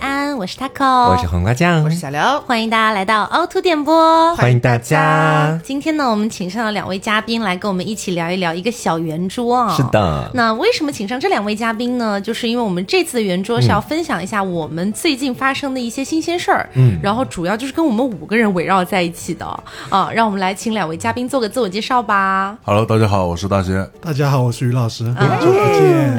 安，我是 taco，我是黄瓜酱，我是小刘，欢迎大家来到凹凸电波，欢迎大家。今天呢，我们请上了两位嘉宾来跟我们一起聊一聊一个小圆桌啊。是的。那为什么请上这两位嘉宾呢？就是因为我们这次的圆桌是要分享一下我们最近发生的一些新鲜事儿，嗯，然后主要就是跟我们五个人围绕在一起的啊。让我们来请两位嘉宾做个自我介绍吧。Hello，大家好，我是大仙。大家好，我是于老师。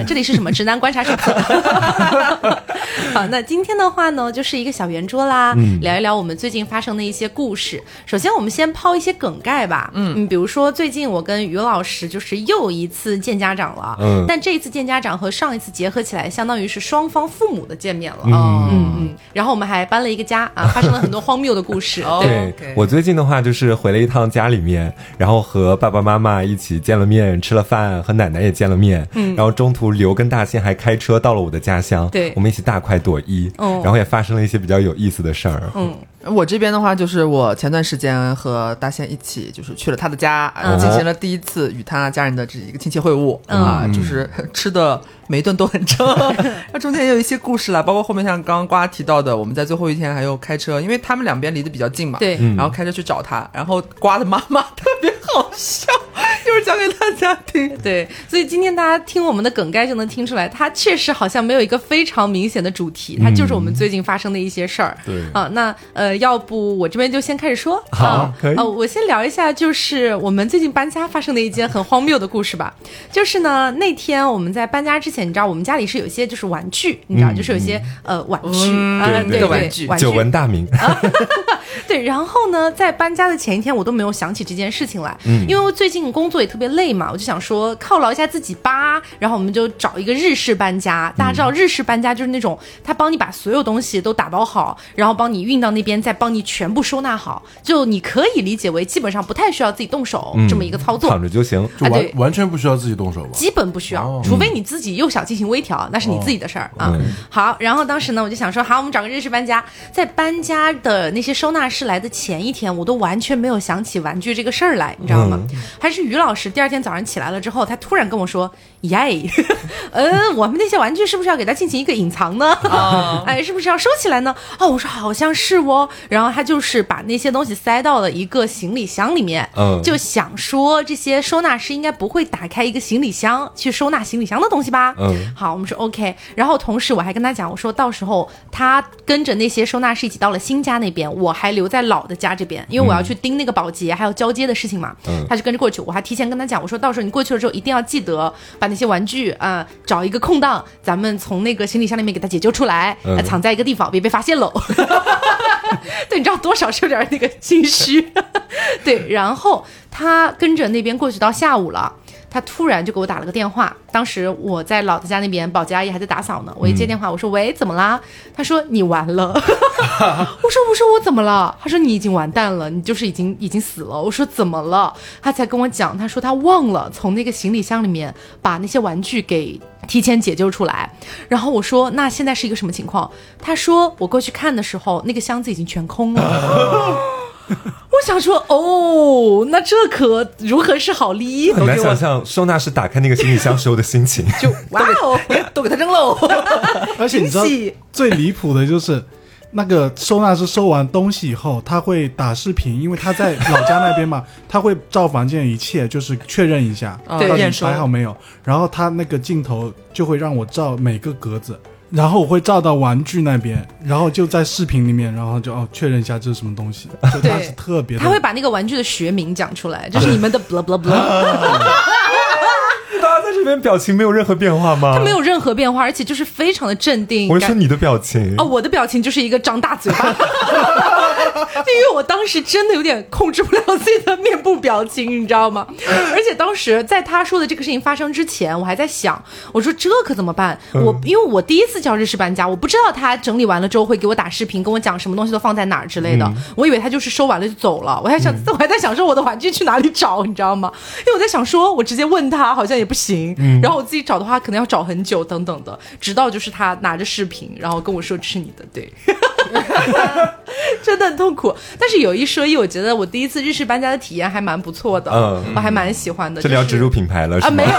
这里是什么直男观察手册？好，那今天的话呢，就是一个小圆桌啦，聊一聊我们最近发生的一些故事。首先，我们先抛一些梗概吧。嗯，比如说最近我跟于老师就是又一次见家长了。嗯，但这一次见家长和上一次结合起来，相当于是双方父母的见面了。嗯嗯嗯。然后我们还搬了一个家啊，发生了很多荒谬的故事。对我最近的话，就是回了一趟家里面，然后和爸爸妈妈一起见了面，吃了饭，和奶奶也见了面。嗯，然后中途刘跟大仙还开车到了我的家乡。对，我们一起大快朵颐。然后也发生了一些比较有意思的事儿。嗯，我这边的话，就是我前段时间和大仙一起，就是去了他的家，进行了第一次与他家人的这一个亲戚会晤啊，就是吃的每一顿都很撑。那中间也有一些故事啦，包括后面像刚刚瓜提到的，我们在最后一天还有开车，因为他们两边离得比较近嘛，对，然后开车去找他，然后瓜的妈妈特别好笑，一会儿讲给大家听。对，所以今天大家听我们的梗概就能听出来，它确实好像没有一个非常明显的主题，它就是我们最近发生的一些事儿。对啊，那呃，要不我这边就先开始说。好，可以。哦，我先聊一下，就是我们最近搬家发生的一件很荒谬的故事吧。就是呢，那天我们在搬家之前，你知道我们家里是有一些就是玩具，你知道，就是有些呃玩具啊，对玩具，久闻大名。对，然后呢，在搬家的前一天，我都没有想起这件事情来，嗯，因为我最近工作也特别累嘛，我就想说犒劳一下自己吧。然后我们就找一个日式搬家，大家知道日式搬家就是那种他帮你把所有东西都打包好，然后帮你运到那边，再帮你全部收纳好，就你可以理解为基本上不太需要自己动手这么一个操作，躺着就行，就完完全不需要自己动手吧？基本不需要，除非你自己又想进行微调，那是你自己的事儿啊。好，然后当时呢，我就想说，好，我们找个日式搬家，在搬家的那些收纳室来的前一天，我都完全没有想起玩具这个事儿来，你知道吗？还是于老师第二天早上起来了之后，他突然跟我说，耶，呃，我们那些玩具是不是要给它进行一个隐藏呢？哎，是不是要收起来呢？哦，我说好像是哦。然后他就是把那些东西塞到了一个行李箱里面，嗯，就想说这些收纳师应该不会打开一个行李箱去收纳行李箱的东西吧？嗯，好，我们说 OK。然后同时我还跟他讲，我说到时候他跟着那些收纳师一起到了新家那边，我还留在老的家这边，因为我要去盯那个保洁还有交接的事情嘛。嗯，他就跟着过去，我还提前跟他讲，我说到时候你过去了之后一定要记得把那些玩具啊找一个空档，咱们从那个行李箱里面给他解救出来，藏在一个地方，别被发现喽。对，你知道多少是有点那个心虚。对，然后他跟着那边过去到下午了。他突然就给我打了个电话，当时我在老子家那边，保洁阿姨还在打扫呢。我一接电话，我说：“喂，怎么啦？”他说：“你完了。” 我说：“我说我怎么了？”他说：“你已经完蛋了，你就是已经已经死了。”我说：“怎么了？”他才跟我讲，他说他忘了从那个行李箱里面把那些玩具给提前解救出来。然后我说：“那现在是一个什么情况？”他说：“我过去看的时候，那个箱子已经全空了。” 我想说，哦，那这可如何是好哩？很难想象收纳师打开那个行李箱时候的心情，就哇哦，都给他扔喽！而且你知道最离谱的就是，那个收纳师收完东西以后，他会打视频，因为他在老家那边嘛，他会照房间一切，就是确认一下到底还好没有，然后他那个镜头就会让我照每个格子。然后我会照到玩具那边，然后就在视频里面，然后就哦确认一下这是什么东西。对，是特别。他会把那个玩具的学名讲出来，就是 你们的 blah blah blah。这边表情没有任何变化吗？他没有任何变化，而且就是非常的镇定。我说你的表情哦，我的表情就是一个张大嘴巴。因为我当时真的有点控制不了自己的面部表情，你知道吗？而且当时在他说的这个事情发生之前，我还在想，我说这可怎么办？我因为我第一次叫日式搬家，我不知道他整理完了之后会给我打视频，跟我讲什么东西都放在哪儿之类的。我以为他就是收完了就走了。我还想，我还在想说我的玩具去哪里找，你知道吗？因为我在想说，我直接问他好像也不行，然后我自己找的话可能要找很久等等的，直到就是他拿着视频，然后跟我说这是你的，对。真的很痛苦。但是有一说一，我觉得我第一次日式搬家的体验还蛮不错的，嗯我还蛮喜欢的。就是这里要植入品牌了啊，是啊？没有，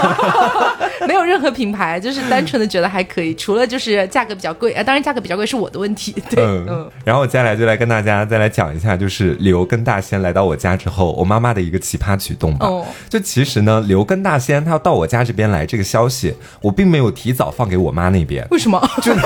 没有任何品牌，就是单纯的觉得还可以。除了就是价格比较贵啊，当然价格比较贵是我的问题。对，嗯嗯，然后我接下来就来跟大家再来讲一下，就是刘跟大仙来到我家之后，我妈妈的一个奇葩举动吧。哦就其实呢，刘跟大仙他要到我家这边来这个消息，我并没有提早放给我妈那边。为什么？就荒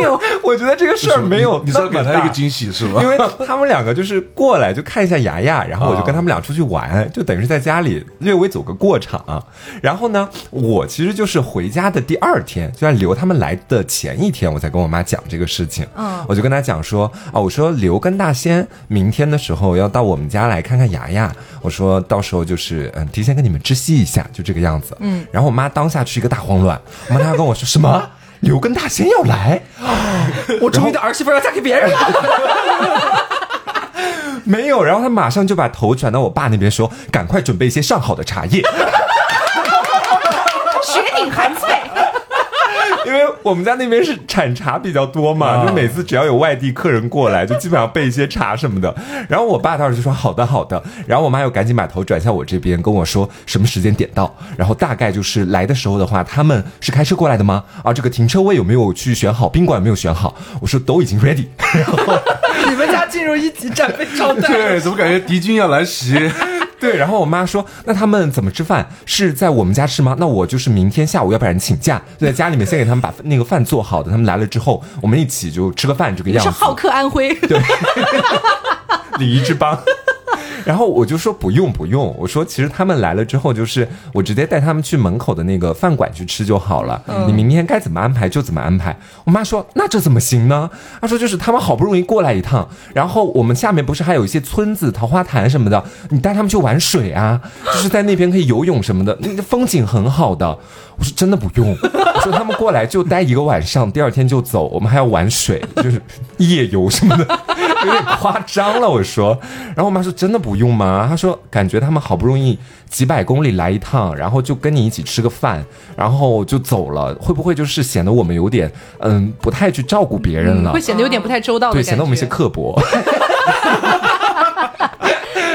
谬。我觉得这个事儿没有你是要给他一个。惊喜是吧？因为他们两个就是过来就看一下牙牙，然后我就跟他们俩出去玩，就等于是在家里略微走个过场。然后呢，我其实就是回家的第二天，就在刘他们来的前一天，我才跟我妈讲这个事情。嗯我就跟她讲说啊，我说刘跟大仙明天的时候要到我们家来看看牙牙，我说到时候就是嗯提前跟你们知悉一下，就这个样子。嗯，然后我妈当下是一个大慌乱，我妈她跟我说什么？刘根大仙要来？我终于的儿媳妇要嫁给别人了。没有，然后他马上就把头转到我爸那边说：“赶快准备一些上好的茶叶，雪顶寒翠，因为我们家那边是产茶比较多嘛，啊就每次只要有外地客人过来，就基本上备一些茶什么的。然后我爸当时就说：好的，好的。然后我妈又赶紧把头转向我这边，跟我说什么时间点到，然后大概就是来的时候的话，他们是开车过来的吗？啊，这个停车位有没有去选好？宾馆有没有选好？我说都已经 ready。然后你们家进入一级战备状态。对，怎么感觉敌军要来袭？对，然后我妈说：“那他们怎么吃饭？是在我们家吃吗？那我就是明天下午，要不然请假，就在家里面先给他们把那个饭做好的。他们来了之后，我们一起就吃个饭，这个样子。是好客安徽。对 礼仪之邦。然后我就说不用不用，我说其实他们来了之后，就是我直接带他们去门口的那个饭馆去吃就好了。你明天该怎么安排就怎么安排。我妈说那这怎么行呢？她说就是他们好不容易过来一趟，然后我们下面不是还有一些村子、桃花潭什么的，你带他们去玩水啊，就是在那边可以游泳什么的，那个风景很好的。我说真的不用，我说他们过来就待一个晚上，第二天就走，我们还要玩水，就是夜游什么的，有点夸张了。我说，然后我妈说真的不用吗？她说感觉他们好不容易几百公里来一趟，然后就跟你一起吃个饭，然后就走了，会不会就是显得我们有点嗯不太去照顾别人了？会显得有点不太周到的对，显得我们一些刻薄。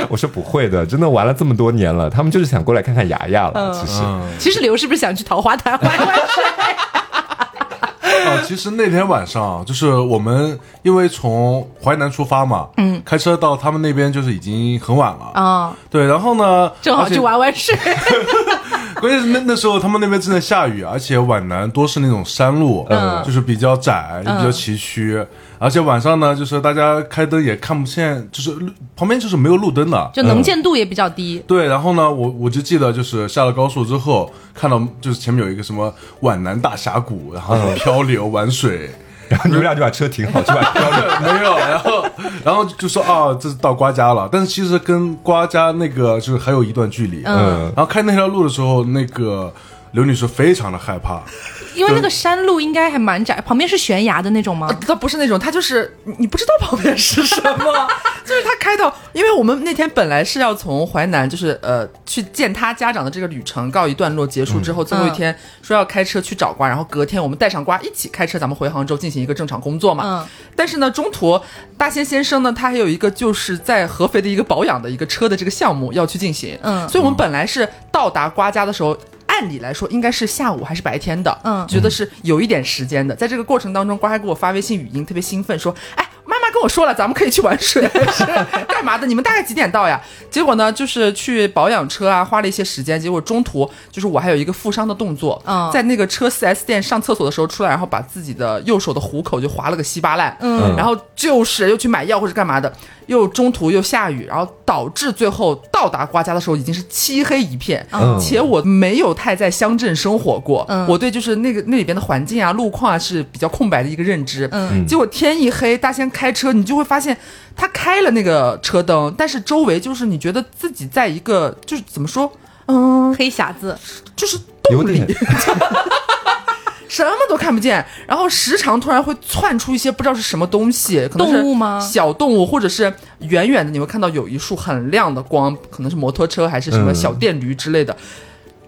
我说不会的，真的玩了这么多年了，他们就是想过来看看牙牙了。其实，其实刘是不是想去桃花潭玩玩水？啊，其实那天晚上就是我们因为从淮南出发嘛，嗯，开车到他们那边就是已经很晚了啊，对，然后呢，正好去玩玩水。关键是那那时候他们那边正在下雨，而且皖南多是那种山路，嗯就是比较窄，也比较崎岖，而且晚上呢，就是大家开灯也看不见，就是路旁边就是没有路灯的，就能见度也比较低。对，然后呢，我我就记得就是下了高速之后，看到就是前面有一个什么皖南大峡谷，然后漂流玩水。然后你们俩就把车停好，去玩漂流。没有，然后然后就说啊，这是到瓜家了，但是其实跟瓜家那个就是还有一段距离。嗯然后开那条路的时候，那个刘女士非常的害怕，因为那个山路应该还蛮窄，旁边是悬崖的那种吗？它不是那种，它就是你你不知道旁边是什么，就是他开到，因为我们那天本来是要从淮南，就是呃去见他家长的这个旅程告一段落结束之后，最后一天说要开车去找瓜，然后隔天我们带上瓜一起开车，咱们回杭州进行一个正常工作嘛。嗯但是呢，中途大仙先生呢，他还有一个就是在合肥的一个保养的一个车的这个项目要去进行，嗯所以我们本来是到达瓜家的时候。按理来说应该是下午还是白天的，嗯觉得是有一点时间的。在这个过程当中，瓜还给我发微信语音，特别兴奋说：“哎，妈妈跟我说了，咱们可以去玩水，是干嘛的？你们大概几点到呀？” 结果呢，就是去保养车啊，花了一些时间。结果中途就是我还有一个负伤的动作，嗯在那个车 4S 店上厕所的时候出来，然后把自己的右手的虎口就划了个稀巴烂，嗯然后就是又去买药或者干嘛的，又中途又下雨，然后导致最后到达瓜家的时候已经是漆黑一片，嗯。且我没有太在乡镇生活过，嗯。我对就是那个那里边的环境啊、路况啊是比较空白的一个认知。嗯。结果天一黑，大仙开车，你就会发现他开了那个车灯，但是周围就是你觉得自己在一个就是怎么说，嗯，黑匣子，就是有洞里。点，什么都看不见，然后时常突然会窜出一些不知道是什么东西，可能是动物吗小动物，或者是远远的你会看到有一束很亮的光，可能是摩托车还是什么嗯小电驴之类的。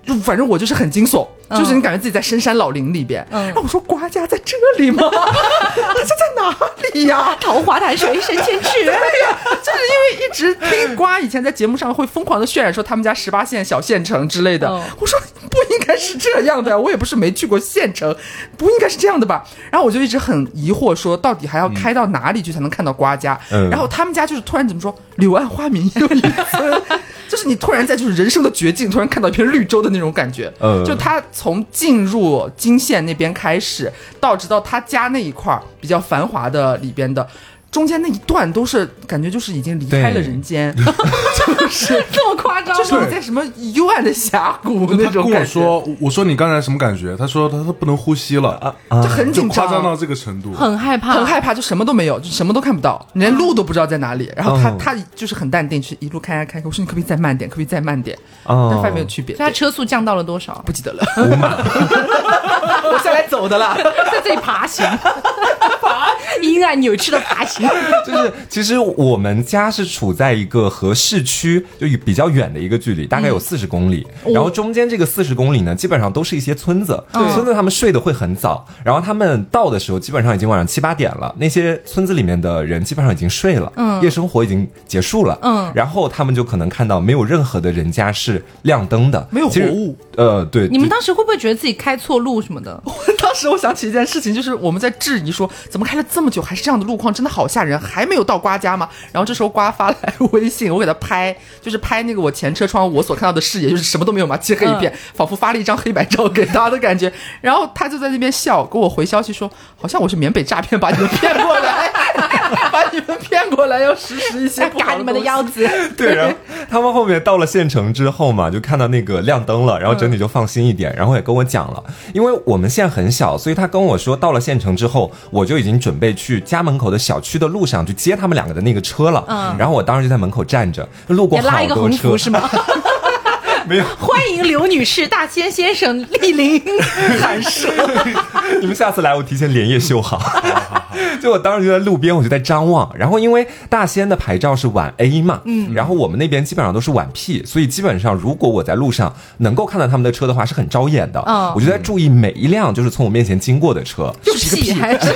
就反正我就是很惊悚，就是你感觉自己在深山老林里边。嗯然后我说瓜家在这里吗？他家在哪里呀？桃花潭水深千尺。对呀，就是因为一直听瓜以前在节目上会疯狂的渲染说他们家十八线小县城之类的，嗯我说不应该是这样的呀，我也不是没去过县城，不应该是这样的吧？然后我就一直很疑惑，说到底还要开到哪里去才能看到瓜家？嗯然后他们家就是突然怎么说，柳暗花明又一村，就是你突然在就是人生的绝境，突然看到一片绿洲的那种感觉。嗯就他从进入金线那边开始，到直到他家那一块儿比较繁华的里边的。中间那一段都是感觉就是已经离开了人间，就 是 这么夸张吗？就是你在什么幽暗的峡谷那他跟种感觉，我说，我说你刚才什么感觉？他说他他不能呼吸了，就很紧张，夸张到这个程度。很害怕，很害怕，就什么都没有，就什么都看不到，你连路都不知道在哪里。然后他哦他就是很淡定，去一路开开开。我说你可不可以再慢点？可不可以再慢点？哦但发现没有区别，所以它车速降到了多少？不记得了。我下来走的啦。在这里爬行，爬 阴暗扭曲的爬行。就是其实我们家是处在一个和市区就比较远的一个距离，大概有四十公里。然后中间这个四十公里呢，基本上都是一些村子，村子他们睡得会很早，然后他们到的时候基本上已经晚上七八点了，那些村子里面的人基本上已经睡了，嗯，夜生活已经结束了，嗯然后他们就可能看到没有任何的人家是亮灯的，没有活物。呃，对，你们当时会不会觉得自己开错路什么的？当时我想起一件事情，就是我们在质疑说，怎么开了这么久还是这样的路况，真的好吓人，还没有到瓜家吗？然后这时候瓜发来微信，我给他拍，就是拍那个我前车窗我所看到的视野，就是什么都没有嘛，漆黑一片，仿佛发了一张黑白照给他的感觉。然后他就在那边笑，给我回消息说，好像我是缅北诈骗把你们骗过来，把你们骗过来要实施一些嘎你们的腰子。对，然后他们后面到了县城之后嘛，就看到那个亮灯了，然后整体就放心一点，然后也跟我讲了，因为我们县很小，所以他跟我说到了县城之后，我就已经准备去家门口的小区的路上去接他们两个的那个车了。嗯然后我当时就在门口站着，路过好多车是吗？没有，欢迎刘女士、大仙先生莅临寒舍。你们下次来，我提前连夜修好。就我当时就在路边，我就在张望。然后因为大仙的牌照是晚 A 嘛，嗯，然后我们那边基本上都是晚 P，所以基本上如果我在路上能够看到他们的车的话，是很招眼的。嗯我就在注意每一辆就是从我面前经过的车。就是屁还是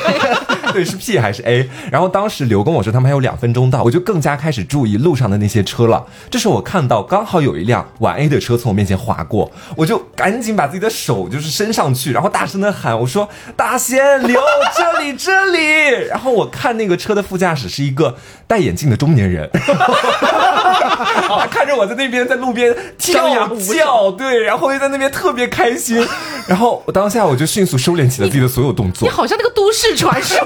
对，是 P 还是 A？然后当时刘跟我说他们还有两分钟到，我就更加开始注意路上的那些车了。这时候我看到刚好有一辆晚 A 的车从我面前划过，我就赶紧把自己的手就是伸上去，然后大声的喊我说：“大仙刘，这里这里！”然后我看那个车的副驾驶是一个戴眼镜的中年人，他看着我在那边在路边跳叫，对，然后又在那边特别开心，然后我当下我就迅速收敛起了自己的所有动作你。好像那个都市传说。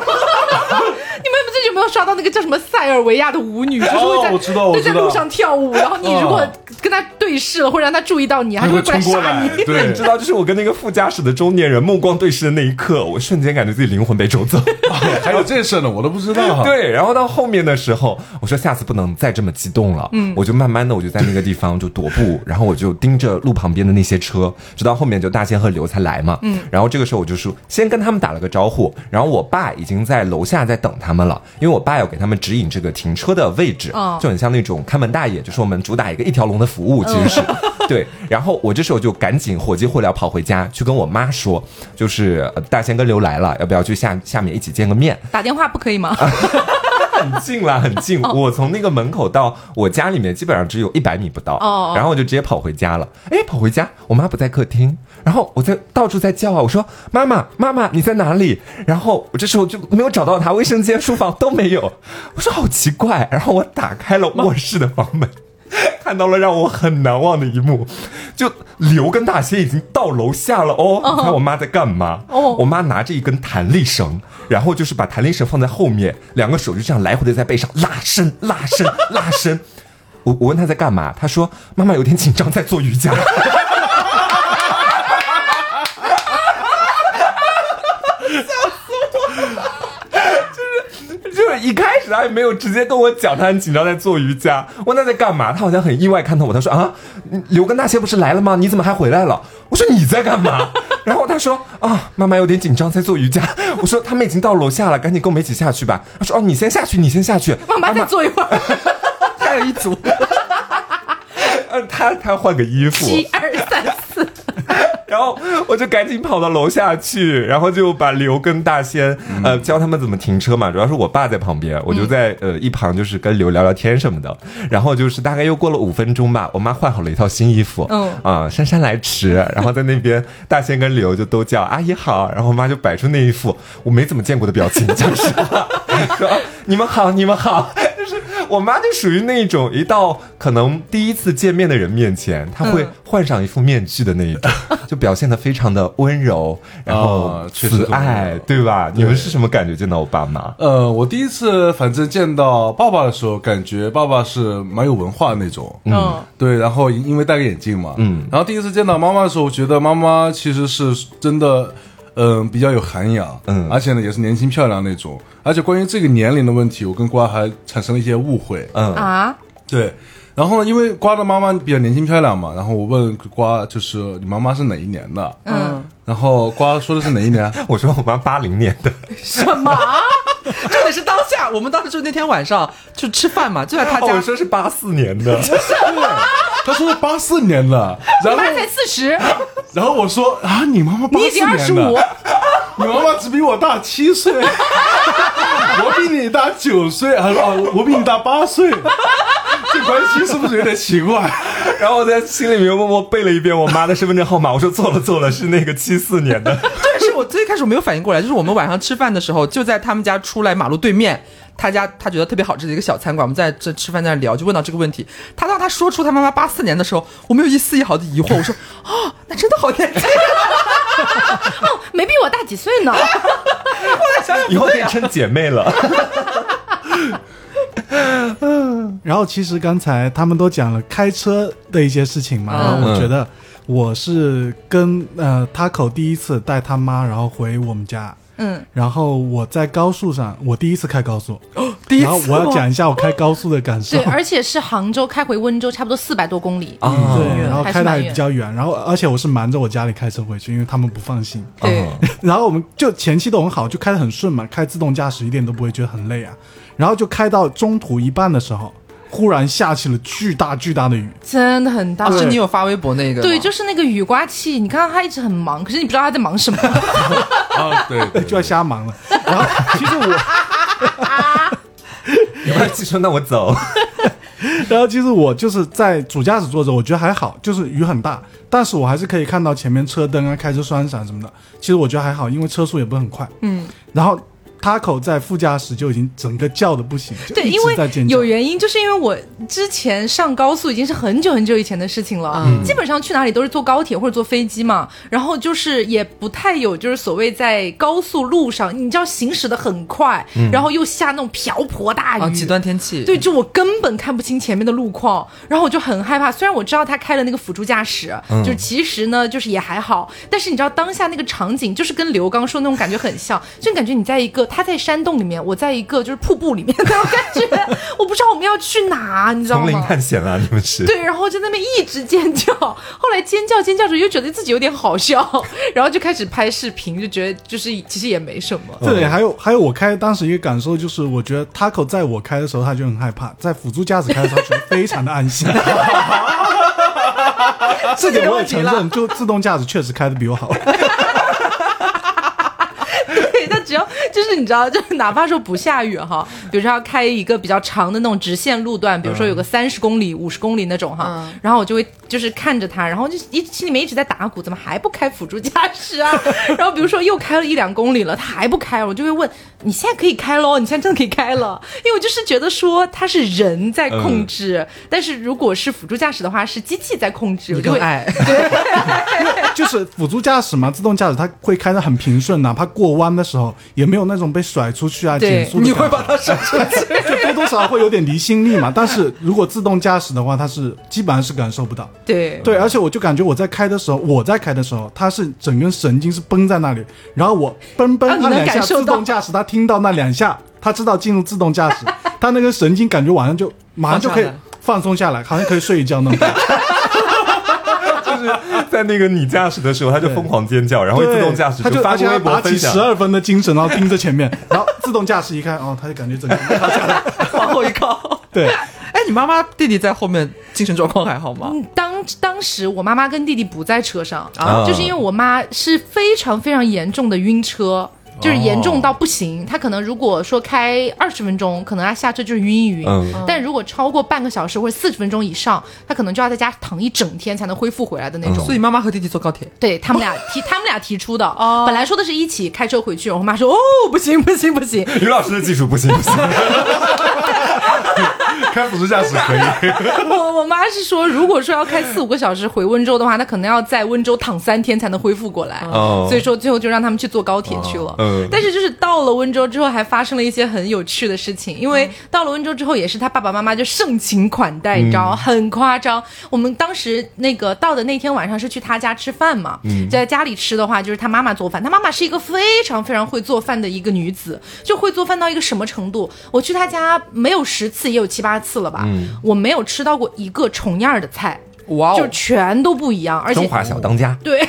你们最近有没有刷到那个叫什么塞尔维亚的舞女，就是会在、我知道我知道会在路上跳舞，然后你如果嗯跟她对视了，或者让她注意到你，她就会过来杀你。来，对 你知道，就是我跟那个副驾驶的中年人目光对视的那一刻，我瞬间感觉自己灵魂被抽走。还有这事呢，我都不知道。对，然后到后面的时候，我说下次不能再这么激动了，嗯，我就慢慢的我就在那个地方就踱步，然后我就盯着路旁边的那些车，直到后面就大仙和刘才来嘛，嗯，然后这个时候我就说先跟他们打了个招呼，然后我爸已经在楼下在等他们了，因为我爸要给他们指引这个停车的位置，哦就很像那种看门大爷，就是我们主打一个一条龙的服务，其实是。对，然后我这时候就赶紧火急火燎跑回家去跟我妈说，就是呃大仙跟刘来了，要不要去下下面一起见个面？打电话不可以吗？很近啦，很近。我从那个门口到我家里面基本上只有一百米不到，哦然后我就直接跑回家了。哎，跑回家，我妈不在客厅，然后我在到处在叫啊，我说妈妈，妈妈你在哪里？然后我这时候就没有找到她，卫生间、书房都没有。我说好奇怪，然后我打开了卧室的房门。看到了让我很难忘的一幕，就刘跟大仙已经到楼下了哦。你看我妈在干嘛？哦我妈拿着一根弹力绳，然后就是把弹力绳放在后面，两个手就这样来回的在背上拉伸、拉伸、拉伸。我我问她在干嘛，她说妈妈有点紧张，在做瑜伽。就是一开始他也没有直接跟我讲他很紧张在做瑜伽，我问他在干嘛，他好像很意外看到我，他说啊，刘跟大仙不是来了吗？你怎么还回来了？我说你在干嘛？然后他说啊，妈妈有点紧张在做瑜伽。我说他们已经到楼下了，赶紧跟我们一起下去吧。他说哦，你先下去，你先下去。妈妈再坐一会儿，还有一组，呃，他他换个衣服，后我就赶紧跑到楼下去，然后就把刘跟大仙呃教他们怎么停车嘛。主要是我爸在旁边，我就在呃一旁就是跟刘聊聊天什么的。然后就是大概又过了五分钟吧，我妈换好了一套新衣服，嗯啊姗姗来迟，然后在那边大仙跟刘就都叫阿姨好，然后我妈就摆出那一副我没怎么见过的表情，就是，说啊 你们好，你们好。就是我妈就属于那种一到可能第一次见面的人面前，她会换上一副面具的那一种，就表现的非常的温柔，然后慈爱，对吧？你们是什么感觉见到我爸妈？呃，我第一次反正见到爸爸的时候，感觉爸爸是蛮有文化的那种，嗯，对，然后因为戴个眼镜嘛，嗯然后第一次见到妈妈的时候，我觉得妈妈其实是真的，嗯、比较有涵养，嗯。而且呢也是年轻漂亮那种，而且关于这个年龄的问题，我跟瓜还产生了一些误会，嗯，啊，对，然后呢，因为瓜的妈妈比较年轻漂亮嘛，然后我问瓜就是你妈妈是哪一年的，嗯，然后瓜说的是哪一年？我说我妈八零年的，什么？重点是当下，我们当时就那天晚上就吃饭嘛，就在他哦家我说是八四年的，他说是八四年的，然后妈才四十，然后我说啊，你妈妈八你已经二十四年五的，，你妈妈只比我大七岁，我比你大九岁，还说哦，我比你大八岁，这关系是不是有点奇怪？然后我在心里面默默背了一遍我妈的身份证号码，我说错了错了，是那个七四年的。但是我最开始我没有反应过来，就是我们晚上吃饭的时候，就在他们家出来马路对面，他家他觉得特别好吃的一个小餐馆，我们在这吃饭在那聊，就问到这个问题。他当他说出他妈妈八四年的时候，我没有一丝一毫的疑惑，我说 哦，那真的好年轻。哦，没比我大几岁呢。后来想以后变成姐妹了。然后其实刚才他们都讲了开车的一些事情嘛，嗯然后我觉得我是跟呃 Taco 第一次带他妈，然后回我们家，嗯，然后我在高速上，我第一次开高速，哦第一然后我要讲一下我开高速的感受对，。而且是杭州开回温州，差不多四百多公里。啊对，然后开的还比较远，然后而且我是瞒着我家里开车回去，因为他们不放心。对，然后我们就前期都很好，就开的很顺嘛，开自动驾驶一点都不会觉得很累啊。然后就开到中途一半的时候，忽然下起了巨大巨大的雨，真的很大。啊，是你有发微博那个？对，就是那个雨刮器，你看到他一直很忙，可是你不知道他在忙什么。啊，对对就要瞎忙了。然后其实我，你们就说那我走。然后其实我就是在主驾驶坐着，我觉得还好，就是雨很大，但是我还是可以看到前面车灯啊、开车双闪什么的。其实我觉得还好，因为车速也不是很快。嗯，然后 Taco 在副驾驶就已经整个叫的不行，就对，因为有。原因，就是因为我之前上高速已经是很久很久以前的事情了，嗯基本上去哪里都是坐高铁或者坐飞机嘛，然后就是也不太有就是所谓在高速路上，你知道行驶的很快，然后又下那种瓢泼大雨，啊，极端天气。对，就我根本看不清前面的路况，然后我就很害怕。虽然我知道他开了那个辅助驾驶，就是其实呢，就是也还好。但是你知道当下那个场景，就是跟刘刚说的那种感觉很像，就感觉你在一个他在山洞里面，我在一个就是瀑布里面那种感觉。我不知道我们要去哪，你知道吗丛林？探险啊，你们是？对，然后就在那边一直尖叫，后来尖叫尖叫着又觉得自己有点好笑，然后就开始拍视频，就觉得就是其实也没什么。对，还有还有，我开当时一个感受就是，我觉得 Taco 在我开的时候他就很害怕，在辅助驾驶开的时候觉得非常的安心。这点我也承认，就自动驾驶确实开的比我好。对，但只要就是你知道，就是哪怕说不下雨哈，比如说要开一个比较长的那种直线路段，比如说有个三十公里、五十公里那种哈，嗯然后我就会就是看着他，然后就一心里面一直在打鼓，怎么还不开辅助驾驶啊？然后比如说又开了一两公里了，他还不开，我就会问你现在可以开喽？你现在真的可以开了？因为我就是觉得说他是人在控制，但是如果是辅助驾驶的话，是机器在控制，我就会你更爱，就是辅助驾驶嘛，自动驾驶它会开的很平顺，哪怕过弯的时候也没有那种被甩出去啊、减速。你会把它甩出去。就多多少少会有点离心力嘛。但是如果自动驾驶的话，它是基本上是感受不到。对对，而且我就感觉我在开的时候，我在开的时候，它是整根神经是绷在那里，然后我嘣嘣啊你能按两下，自动驾驶它听到那两下，它知道进入自动驾驶，它那根神经感觉晚上就马上就可以放松下来，好像可以睡一觉那种感觉。就是在那个你驾驶的时候，他就疯狂尖叫，然后对自动驾驶它就发微而且它博分享打起十。二分的精神，然后盯着前面，然后自动驾驶一看，哦，他就感觉整个人趴下来。往后一靠。对，哎，你妈妈弟弟在后面精神状况还好吗？嗯，当当时我妈妈跟弟弟不在车上，啊就是因为我妈是非常非常严重的晕车。就是严重到不行，他可能如果说开二十分钟，可能他下车就是晕一晕；嗯。但如果超过半个小时或者四十分钟以上，他可能就要在家躺一整天才能恢复回来的那种。所以妈妈和弟弟坐高铁，对他们俩提，他们俩提出的。哦。本来说的是一起开车回去，我妈说哦不行不行不行，于老师的技术不行不行，开辅助驾驶可以。我我妈是说，如果说要开四五个小时回温州的话，那可能要在温州躺三天才能恢复过来。哦所以说最后就让他们去坐高铁去了。嗯但是就是到了温州之后，还发生了一些很有趣的事情。因为到了温州之后，也是他爸爸妈妈就盛情款待，你知道吗？很夸张。我们当时那个到的那天晚上是去他家吃饭嘛，嗯在家里吃的话就是他妈妈做饭，他妈妈是一个非常非常会做饭的一个女子，就会做饭到一个什么程度？我去他家没有十次，也有七八次了吧，我没有吃到过一个重样的菜。哇哦就全都不一样，而且中华小当家。对，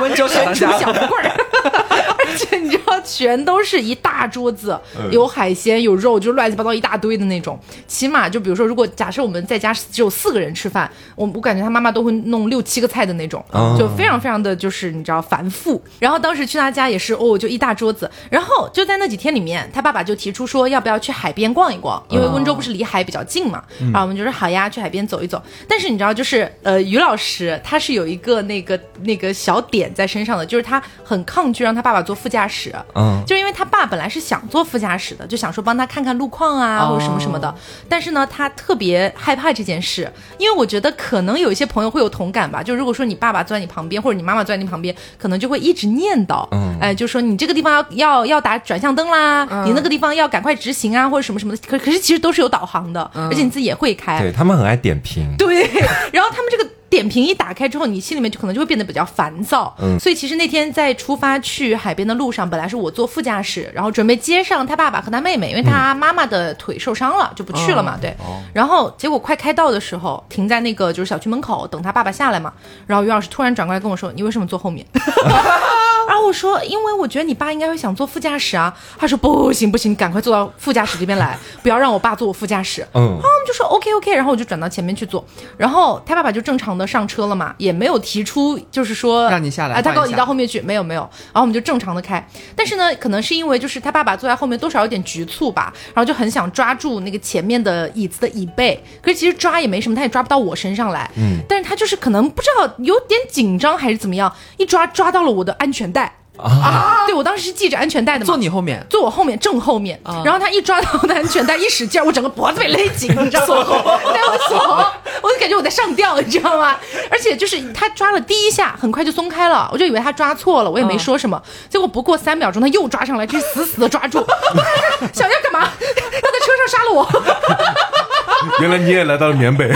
温州小当全家出小棍儿，而且你知道，全都是一大桌子，嗯有海鲜有肉，就乱七八糟一大堆的那种。起码就比如说，如果假设我们在家只有四个人吃饭，我我感觉他妈妈都会弄六七个菜的那种，哦就非常非常的就是你知道繁复。然后当时去他家也是哦，就一大桌子，然后就在那几天里面，他爸爸就提出说要不要去海边逛一逛，因为温州不是离海比较近嘛，然后我们就说好呀，去海边走一走。但是你知道，就是呃，于老师他是有一个那个那个小点在身上的，就是他很抗拒让他爸爸坐副驾驶，嗯，就因为他爸本来是想坐副驾驶的，就想说帮他看看路况啊，或者什么什么的。但是呢，他特别害怕这件事，因为我觉得可能有一些朋友会有同感吧。就如果说你爸爸坐在你旁边，或者你妈妈坐在你旁边，可能就会一直念叨，嗯哎，就说你这个地方要要要打转向灯啦，你那个地方要赶快直行啊，或者什么什么的。可可是其实都是有导航的，而且你自己也会开。对他们很爱点评。对，然后他们这个点评一打开之后，你心里面就可能就会变得比较烦躁。嗯所以其实那天在出发去海边的路上，本来是我坐副驾驶，然后准备接上他爸爸和他妹妹，因为他妈妈的腿受伤了，就不去了嘛。对，然后结果快开到的时候，停在那个就是小区门口等他爸爸下来嘛。然后于老师突然转过来跟我说：“你为什么坐后面？” 然后我说，因为我觉得你爸应该会想坐副驾驶啊。他说不行不行，赶快坐到副驾驶这边来，不要让我爸坐我副驾驶。嗯。然后我们就说 OK OK，然后我就转到前面去坐，然后他爸爸就正常的上车了嘛，也没有提出就是说让你下来啊，他告你换一下到后面去，没有没有，然后我们就正常的开，但是呢，可能是因为就是他爸爸坐在后面多少有点局促吧，然后就很想抓住那个前面的椅子的椅背，可是其实抓也没什么，他也抓不到我身上来，嗯，但是他就是可能不知道有点紧张还是怎么样，一抓抓到了我的安全带。啊！对我当时是系着安全带的嘛，坐你后面，坐我后面正后面，啊然后他一抓到我的安全带，一使劲儿，我整个脖子被勒紧，你知道吗？对，我锁，我就感觉我在上吊，你知道吗？而且就是他抓了第一下，很快就松开了，我就以为他抓错了，我也没说什么。结果不过三秒钟，他又抓上来，就死死的抓 住。想要干嘛？要在车上杀了我！原来你也来到了缅北，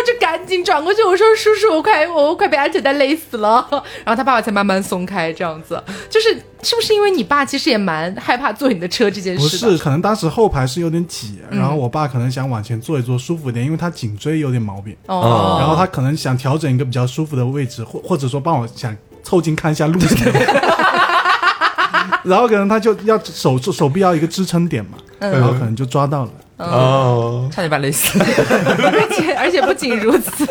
我就赶紧转过去，我说：“叔叔，我快我快被安全带勒死了。”然后他爸爸才慢慢松开，这样子，就是是不是因为你爸其实也蛮害怕坐你的车这件事不？是，可能当时后排是有点挤，嗯然后我爸可能想往前坐一坐，舒服一点，因为他颈椎有点毛病，哦，然后他可能想调整一个比较舒服的位置，或或者说帮我想凑近看一下路什么的。然后可能他就要手手臂要一个支撑点嘛，嗯然后可能就抓到了。哦，差点把累死。而且而且不仅如此，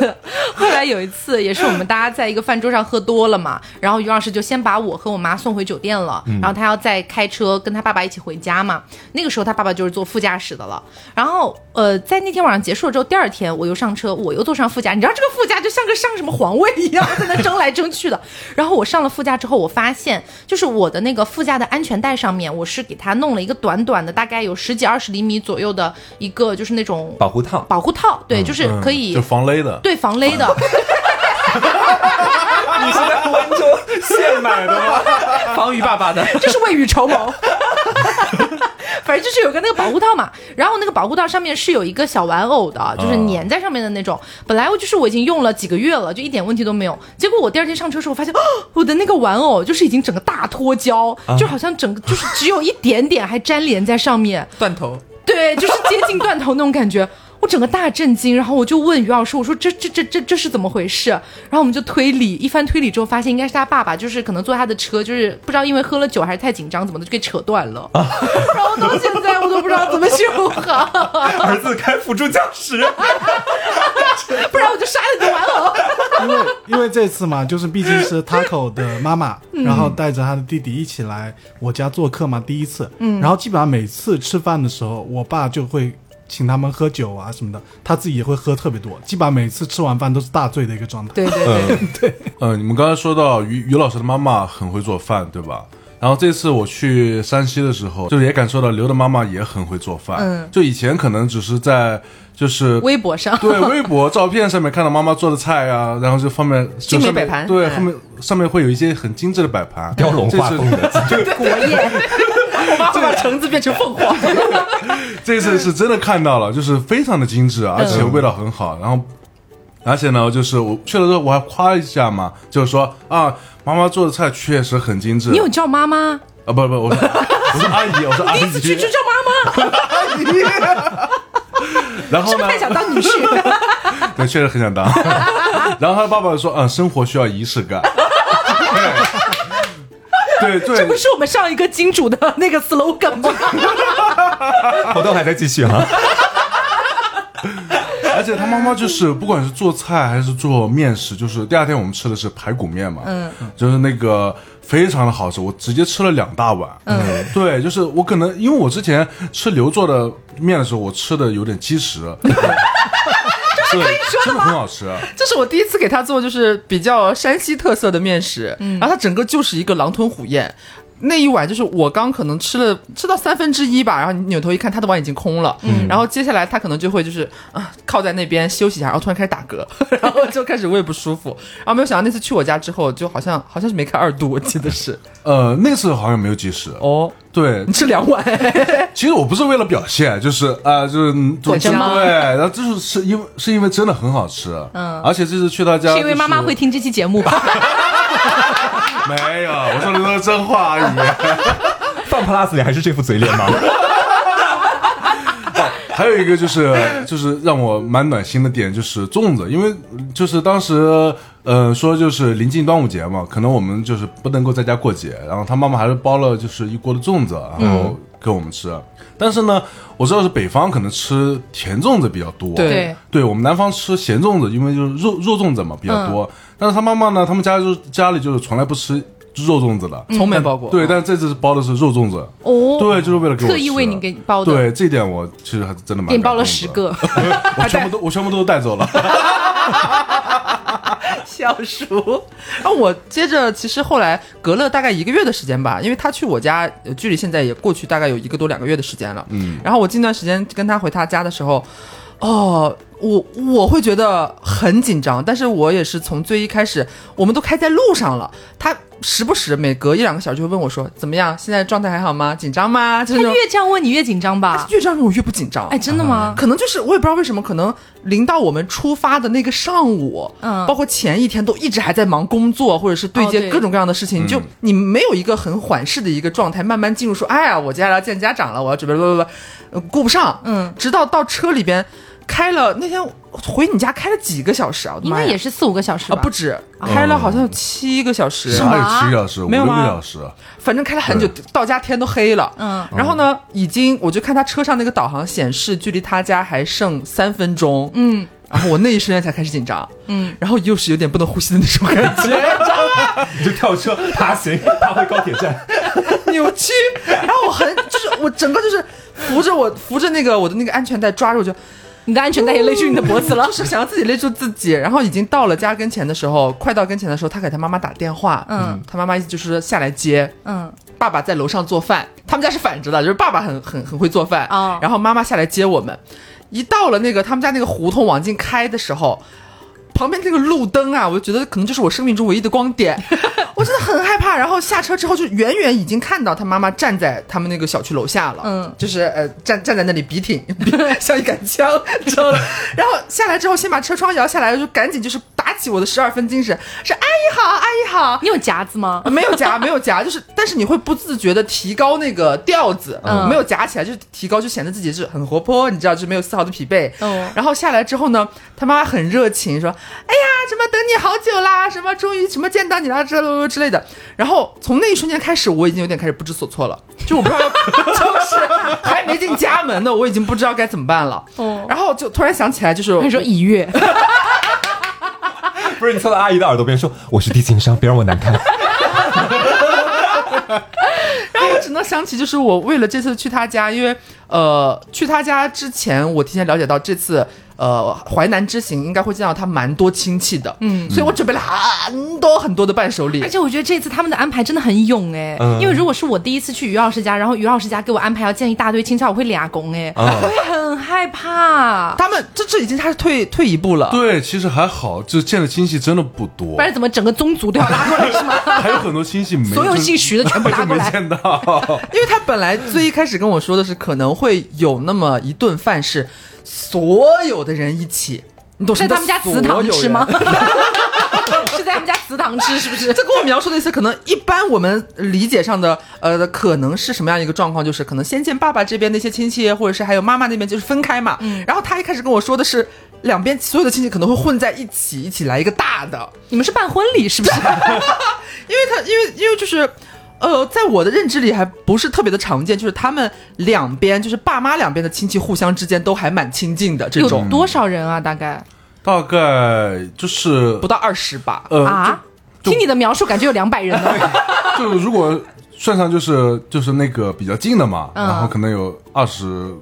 后来有一次也是我们大家在一个饭桌上喝多了嘛，然后于老师就先把我和我妈送回酒店了，然后他要再开车跟他爸爸一起回家嘛。那个时候他爸爸就是坐副驾驶的了。然后呃，在那天晚上结束了之后，第二天我又上车，我又坐上副驾，你知道这个副驾就像个上什么皇位一样，在那争来争去的。然后我上了副驾之后，我发现就是我的那个副驾的安全带上面，我是给他弄了一个短短的，大概有十几二十厘米左右的一个，就是那种保护套。保护套，对，就是可以、就防勒的。对防勒的，你是在温州现买的吗？防雨爸爸的，这是未雨绸缪。反正就是有个那个保护套嘛，然后那个保护套上面是有一个小玩偶的，就是粘在上面的那种。本来我就是我已经用了几个月了，就一点问题都没有。结果我第二天上车的时候，发现、哦、我的那个玩偶就是已经整个大脱胶，就好像整个就是只有一点点还粘连在上面。断头。对，就是接近断头那种感觉。我整个大震惊，然后我就问于老师，我说这这这这这是怎么回事？然后我们就推理，一番推理之后发现应该是他爸爸，就是可能坐他的车，就是不知道因为喝了酒还是太紧张怎么的就给扯断了。然后到现在我都不知道怎么修好，儿子开辅助教室，不然我就杀了你的玩偶。因为因为这次嘛，就是毕竟是 Taco 的妈妈，然后带着他的弟弟一起来我家做客嘛，第一次。嗯，然后基本上每次吃饭的时候，我爸就会请他们喝酒啊什么的，他自己也会喝特别多，基本上每次吃完饭都是大醉的一个状态。对对对，呃，你们刚才说到于于老师的妈妈很会做饭，对吧？然后这次我去山西的时候，就是也感受到刘的妈妈也很会做饭。嗯。就以前可能只是在就是微博上。对微博照片上面看到妈妈做的菜啊，然后就方面就精美上面摆盘。对，嗯。后面上面会有一些很精致的摆盘，雕龙画凤的，国宴。我妈会把橙子变成凤凰。这次是真的看到了，就是非常的精致，而且味道很好。然后，而且呢，就是我去了之后，我还夸一下嘛，就是说啊，妈妈做的菜确实很精致。你有叫妈妈？啊？不不，我说我说阿姨，我说阿姨。第一次去就叫妈妈，然后呢？太想当女婿？对，确实很想当。然后他爸爸说，嗯，生活需要仪式感。对对 对，这不是我们上一个金主的那个 slogan 吗？活动还在继续哈。而且他妈妈就是不管是做菜还是做面食，就是第二天我们吃的是排骨面嘛，嗯，就是那个非常的好吃，我直接吃了两大碗，嗯，对，就是我可能因为我之前吃刘做的面的时候，我吃的有点积食，对，真的很好吃，这是我第一次给他做，就是比较山西特色的面食，然后他整个就是一个狼吞虎咽。那一碗就是我刚可能吃了吃到三分之一吧，然后你扭头一看，他的碗已经空了。然后接下来他可能就会就是啊靠在那边休息一下，然后突然开始打嗝，然后就开始胃不舒服。然后没有想到那次去我家之后，就好像好像是没开二度，我记得是。呃，那次好像没有计时，哦，对你，吃两碗，其实我不是为了表现，就是啊、就是嗯 果真吗对，然后就是是因为是因为真的很好吃，嗯，而且这次去他家、是因为妈妈会听这期节目吧？没有，我说的都是真话而已。放 plus 你还是这副嘴脸吗？还有一个就是 就是让我蛮暖心的点就是粽子，因为就是当时呃说就是临近端午节嘛，可能我们就是不能够在家过节，然后他妈妈还是包了就是一锅的粽子，然后给我们吃。但是呢，我知道是北方可能吃甜粽子比较多，对对我们南方吃咸粽子，因为就是肉肉粽子嘛比较多。但是他妈妈呢，他们家就家里就是从来不吃肉粽子的，从没包过。对，但是这次包的是肉粽子，哦，对，就是为了给我特意为你给包的，对，这点我其实还是真的蛮给你包了十个，我全部都我全部都带走了。笑鼠。然后我接着，其实后来隔了大概一个月的时间吧，因为他去我家，呃距离现在也过去大概有一个多两个月的时间了。嗯，然后我近段时间跟他回他家的时候，哦。我我会觉得很紧张，但是我也是从最一开始，我们都开在路上了，他时不时每隔一两个小时就会问我说怎么样，现在状态还好吗？紧张吗？就是他越这样问你越紧张吧？越这样问我越不紧张。哎，真的吗？可能就是我也不知道为什么，可能临到我们出发的那个上午，嗯包括前一天都一直还在忙工作，或者是对接各种各样的事情，就你没有一个很缓释的一个状态，慢慢进入说，哎呀，我接下来要见家长了，我要准备不不不，呃顾不上，嗯，直到到车里边开了那天回你家开了几个小时啊？应该也是四五个小时啊，吧？不止，开了好像有七个小时，哪是吗有七个小时，五没有吗六个小时，反正开了很久，到家天都黑了。嗯，然后呢，已经我就看他车上那个导航显示，距离他家还剩三分钟。嗯，然后我那一瞬间才开始紧张。嗯，然后又是有点不能呼吸的那种感觉，你就跳车爬行，爬回高铁站。扭曲。然后我很就是我整个就是扶着我扶着那个我的那个安全带抓着我就。你的安全带也勒住你的脖子了。就。是想要自己勒住自己，然后已经到了家跟前的时候，快到跟前的时候，他给他妈妈打电话，嗯，他妈妈意思就是下来接，嗯，爸爸在楼上做饭，他们家是反着的，就是爸爸很很很会做饭，哦。然后妈妈下来接我们。一到了那个他们家那个胡同往进开的时候，旁边那个路灯啊，我就觉得可能就是我生命中唯一的光点，我真的很害怕。然后下车之后，就远远已经看到他妈妈站在他们那个小区楼下了，嗯就是呃站站在那里笔挺，比像一杆枪，你知道吗？然后下来之后，先把车窗摇下来，就赶紧就是打起我的十二分精神，是阿姨好，阿姨好。你有夹子吗？没有夹，没有夹，就是，但是你会不自觉的提高那个调子，嗯没有夹起来，就是提高，就显得自己是很活泼，你知道，就是没有丝毫的疲惫。哦然后下来之后呢，他妈妈很热情，说：“哎呀，什么等你好久啦，什么终于什么见到你啦，之类之类的。”然后从那一瞬间开始，我已经有点开始不知所措了，就我不知道，就是还没进家门呢，我已经不知道该怎么办了。哦然后就突然想起来，就是你说已阅，不是你凑到阿姨的耳朵边说我是低情商，别让我难堪。然后我只能想起，就是我为了这次去他家，因为呃，去他家之前，我提前了解到这次呃淮南之行应该会见到他蛮多亲戚的，嗯，所以我准备了很多很多的伴手礼而。且我觉得这次他们的安排真的很勇哎，嗯因为如果是我第一次去于老师家，然后于老师家给我安排要见一大堆亲戚，我会俩拱哎，嗯我会很害怕。他们这这已经他是退退一步了，对，其实还好，就见的亲戚真的不多不，然怎么整个宗族都要拉过来是吗？还有很多亲戚没所有姓徐的全部拉过来没见到。因为他本来最一开始跟我说的是可能会有那么一顿饭是所有的人一起，你懂什么叫在他们家祠堂吃吗人？是在他们家祠堂吃是不是？这跟我描述的意思，可能一般我们理解上的，呃，可能是什么样一个状况？就是可能先见爸爸这边那些亲戚，或者是还有妈妈那边，就是分开嘛。嗯然后他一开始跟我说的是，两边所有的亲戚可能会混在一起，一起来一个大的，你们是办婚礼是不是？因为他，因为因为就是。呃，在我的认知里还不是特别的常见，就是他们两边，就是爸妈两边的亲戚互相之间都还蛮亲近的这有种，多少人啊？大概大概就是不到二十吧。呃，啊？听你的描述，感觉有两百人呢。就如果算上就是就是那个比较近的嘛，嗯然后可能有二十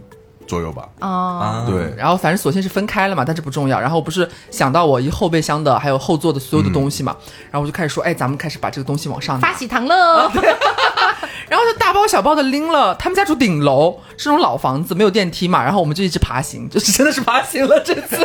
左右吧。啊，对，然后反正索性是分开了嘛，但这不重要。然后我不是想到我一后备箱的还有后座的所有的东西嘛，然后我就开始说，哎，咱们开始把这个东西往上发。喜糖了。然后就大包小包的拎了，他们家住顶楼，是那种老房子，没有电梯嘛，然后我们就一直爬行，就是真的是爬行了这次，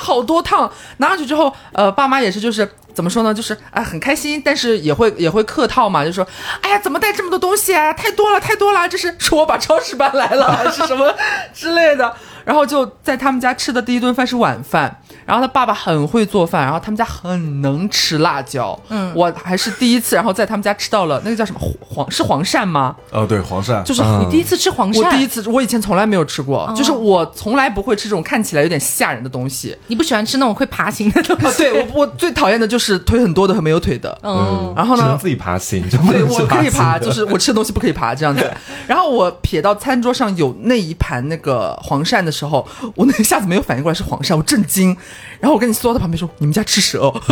好多趟，拿上去之后，呃，爸妈也是就是。怎么说呢？就是啊、很开心，但是也会也会客套嘛，就说，哎呀，怎么带这么多东西啊？太多了，太多了！这是是我把超市搬来了，还是什么之类的？然后就在他们家吃的第一顿饭是晚饭，然后他爸爸很会做饭，然后他们家很能吃辣椒，嗯，我还是第一次，然后在他们家吃到了那个叫什么黄是黄鳝吗？哦，对，黄鳝就是你第一次吃黄鳝，我第一次，我以前从来没有吃过，就是我从来不会吃这种看起来有点吓人的东西。你不喜欢吃那种会爬行的东啊，西？对我我最讨厌的就是腿很多的和没有腿的。嗯，然后呢，只能自己爬行，就不对我可以爬，就是我吃的东西不可以爬这样子。然后我瞥到餐桌上有那一盘那个黄鳝的时候，我那一下子没有反应过来是黄鳝，我震惊。然后我跟你缩到他旁边说：“你们家吃蛇哦？”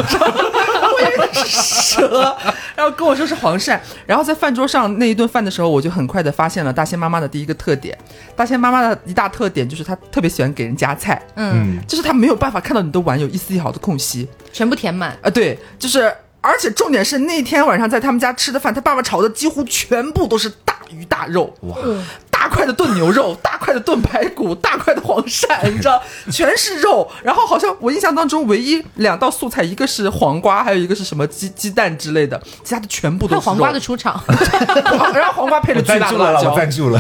我以为是蛇，然后跟我说是黄鳝。然后在饭桌上那一顿饭的时候，我就很快的发现了大仙妈妈的第一个特点。大仙妈妈的一大特点就是她特别喜欢给人夹菜，嗯，就是她没有办法看到你的碗有一丝一毫的空隙。全部填满。啊，对，就是，而且重点是那天晚上在他们家吃的饭，他爸爸炒的几乎全部都是大鱼大肉，哇，大块的炖牛肉，大块的炖排骨，大块的黄鳝，你知道，全是肉。然后好像我印象当中唯一两道素菜，一个是黄瓜，还有一个是什么鸡鸡蛋之类的，其他的全部都是黄瓜的出场，然后黄瓜配了我巨大的辣椒我，赞助了。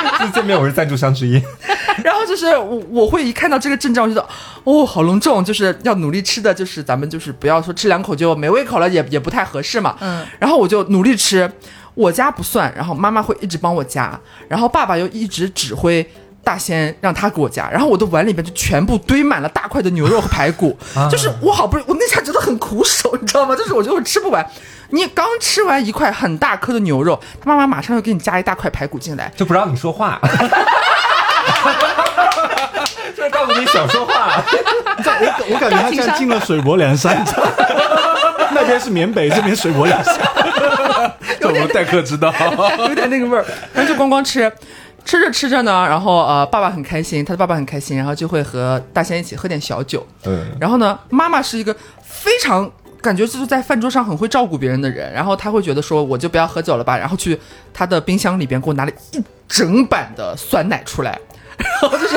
这见面我是赞助商之一。然后就是我我会一看到这个阵仗，我就觉得哦，好隆重，就是要努力吃的，就是咱们就是不要说吃两口就没胃口了，也也不太合适嘛。嗯，然后我就努力吃，我家不算，然后妈妈会一直帮我夹，然后爸爸又一直指挥。大仙让他给我夹，然后我的碗里边就全部堆满了大块的牛肉和排骨，就是我好不容易，我那下觉得很苦手，你知道吗？就是我觉得我吃不完。你刚吃完一块很大颗的牛肉，他妈妈马上又给你加一大块排骨进来，就不让你说话，就是告诉你少说话。我我感觉他像进了水泊梁山，你知道吗那边是缅北，这边水泊梁山。这我们待客之道。有点那个味儿，然后就光光吃。吃着吃着呢，然后呃，爸爸很开心，他的爸爸很开心，然后就会和大仙一起喝点小酒。嗯，然后呢，妈妈是一个非常感觉就是在饭桌上很会照顾别人的人，然后他会觉得说，我就不要喝酒了吧，然后去他的冰箱里边给我拿了一整板的酸奶出来，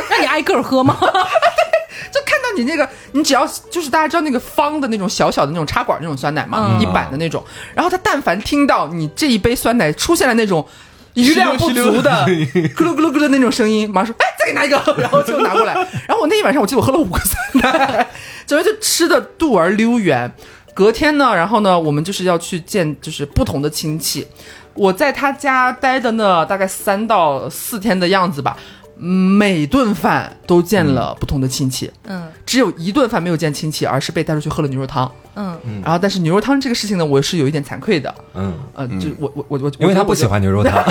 让 你挨个儿喝吗？就看到你那个，你只要就是大家知道那个方的那种小小的那种插管那种酸奶嘛，嗯一板的那种，然后他但凡听到你这一杯酸奶出现了那种。余量不足的 咕噜咕噜咕噜的那种声音，马上说：“哎，再给拿一个。”然后就拿过来。然后我那一晚上，我记得我喝了五个酸奶，整个就吃的肚儿溜圆。隔天呢，然后呢，我们就是要去见就是不同的亲戚。我在他家待的那大概三到四天的样子吧，每顿饭都见了不同的亲戚，嗯只有一顿饭没有见亲戚，而是被带出去喝了牛肉汤。嗯，然后，但是牛肉汤这个事情呢，我是有一点惭愧的。嗯，呃，就我我我我，因为他不喜欢。牛肉汤。